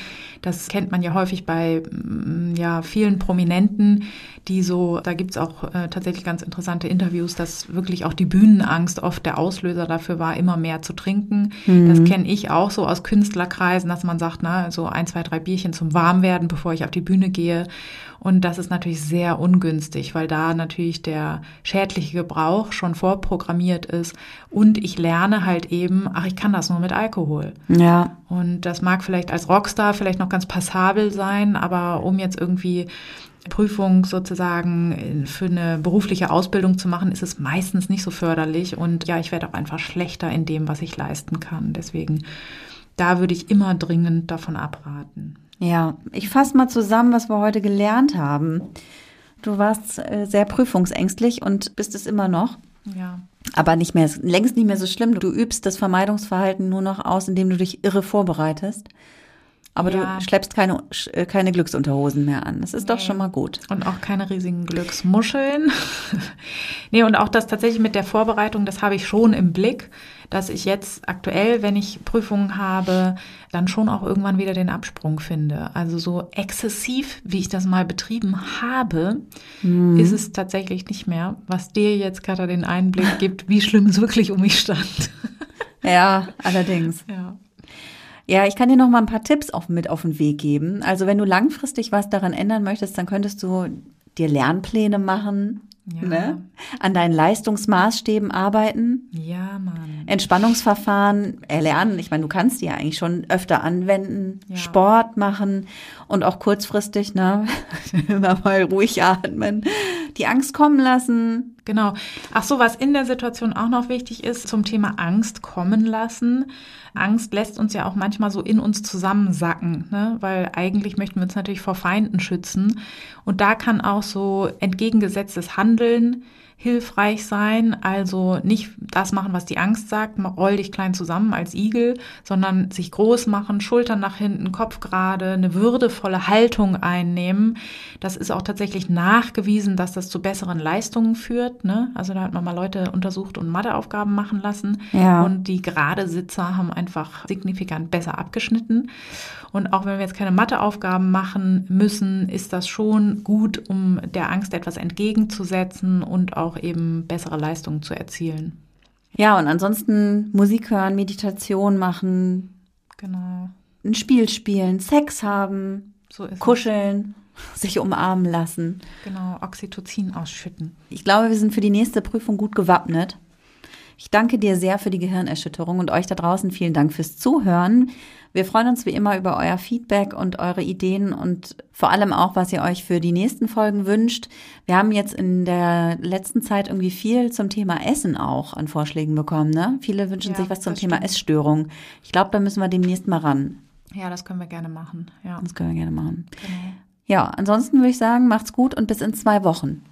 Das kennt man ja häufig bei mm, ja, vielen Prominenten, die so, da gibt's auch äh, tatsächlich ganz interessante Interviews, dass wirklich auch die Bühnenangst oft der Auslöser dafür war, immer mehr zu trinken. Mhm. Das kenne ich auch so aus Künstlerkreisen, dass man sagt, na, so ein, zwei, drei Bierchen zum Warmwerden, bevor ich auf die Bühne gehe. Und das ist natürlich sehr ungünstig, weil da natürlich der schädliche Gebrauch schon vorprogrammiert ist. Und ich lerne halt eben, ach, ich kann das nur mit Alkohol. Ja. Und das mag vielleicht als Rockstar vielleicht noch ganz passabel sein, aber um jetzt irgendwie Prüfung sozusagen für eine berufliche Ausbildung zu machen, ist es meistens nicht so förderlich. Und ja, ich werde auch einfach schlechter in dem, was ich leisten kann. Deswegen, da würde ich immer dringend davon abraten. Ja, ich fasse mal zusammen, was wir heute gelernt haben. Du warst äh, sehr prüfungsängstlich und bist es immer noch. Ja. Aber nicht mehr, längst nicht mehr so schlimm. Du übst das Vermeidungsverhalten nur noch aus, indem du dich irre vorbereitest. Aber ja. du schleppst keine, äh, keine Glücksunterhosen mehr an. Das ist nee. doch schon mal gut. Und auch keine riesigen Glücksmuscheln. nee, und auch das tatsächlich mit der Vorbereitung, das habe ich schon im Blick, dass ich jetzt aktuell, wenn ich Prüfungen habe, dann schon auch irgendwann wieder den Absprung finde. Also so exzessiv, wie ich das mal betrieben habe, mhm. ist es tatsächlich nicht mehr, was dir jetzt gerade den Einblick gibt, wie schlimm es wirklich um mich stand. ja, allerdings. Ja. Ja, ich kann dir noch mal ein paar Tipps auf, mit auf den Weg geben. Also wenn du langfristig was daran ändern möchtest, dann könntest du dir Lernpläne machen, ja. ne? an deinen Leistungsmaßstäben arbeiten. Ja, Mann. Entspannungsverfahren erlernen. Ich meine, du kannst die ja eigentlich schon öfter anwenden. Ja. Sport machen und auch kurzfristig, ne, immer mal ruhig atmen, die Angst kommen lassen. Genau. Ach so, was in der Situation auch noch wichtig ist, zum Thema Angst kommen lassen. Angst lässt uns ja auch manchmal so in uns zusammensacken, ne? weil eigentlich möchten wir uns natürlich vor Feinden schützen. Und da kann auch so entgegengesetztes Handeln hilfreich sein. Also nicht das machen, was die Angst sagt, roll dich klein zusammen als Igel, sondern sich groß machen, Schultern nach hinten, Kopf gerade, eine würdevolle Haltung einnehmen. Das ist auch tatsächlich nachgewiesen, dass das zu besseren Leistungen führt. Ne? Also da hat man mal Leute untersucht und Matheaufgaben machen lassen. Ja. Und die gerade Sitzer haben einfach signifikant besser abgeschnitten. Und auch wenn wir jetzt keine Matheaufgaben machen müssen, ist das schon gut, um der Angst etwas entgegenzusetzen und auch eben bessere Leistungen zu erzielen. Ja, und ansonsten Musik hören, Meditation machen, Genau. ein Spiel spielen, Sex haben, So kuscheln, sich umarmen lassen. es. Genau, Oxytocin ausschütten. Ich glaube, wir sind für die nächste Prüfung gut gewappnet. Ich danke dir sehr für die Gehirnerschütterung und euch da draußen vielen Dank fürs Zuhören. Wir freuen uns wie immer über euer Feedback und eure Ideen und vor allem auch, was ihr euch für die nächsten Folgen wünscht. Wir haben jetzt in der letzten Zeit irgendwie viel zum Thema Essen auch an Vorschlägen bekommen. Ne? Viele wünschen Ja, sich was zum Thema stimmt. Essstörung. Ich glaube, da müssen wir demnächst mal ran. Ja, das können wir gerne machen. Ja, Das können wir gerne machen. genau. Ja, ansonsten würde ich sagen, macht's gut und bis in zwei Wochen.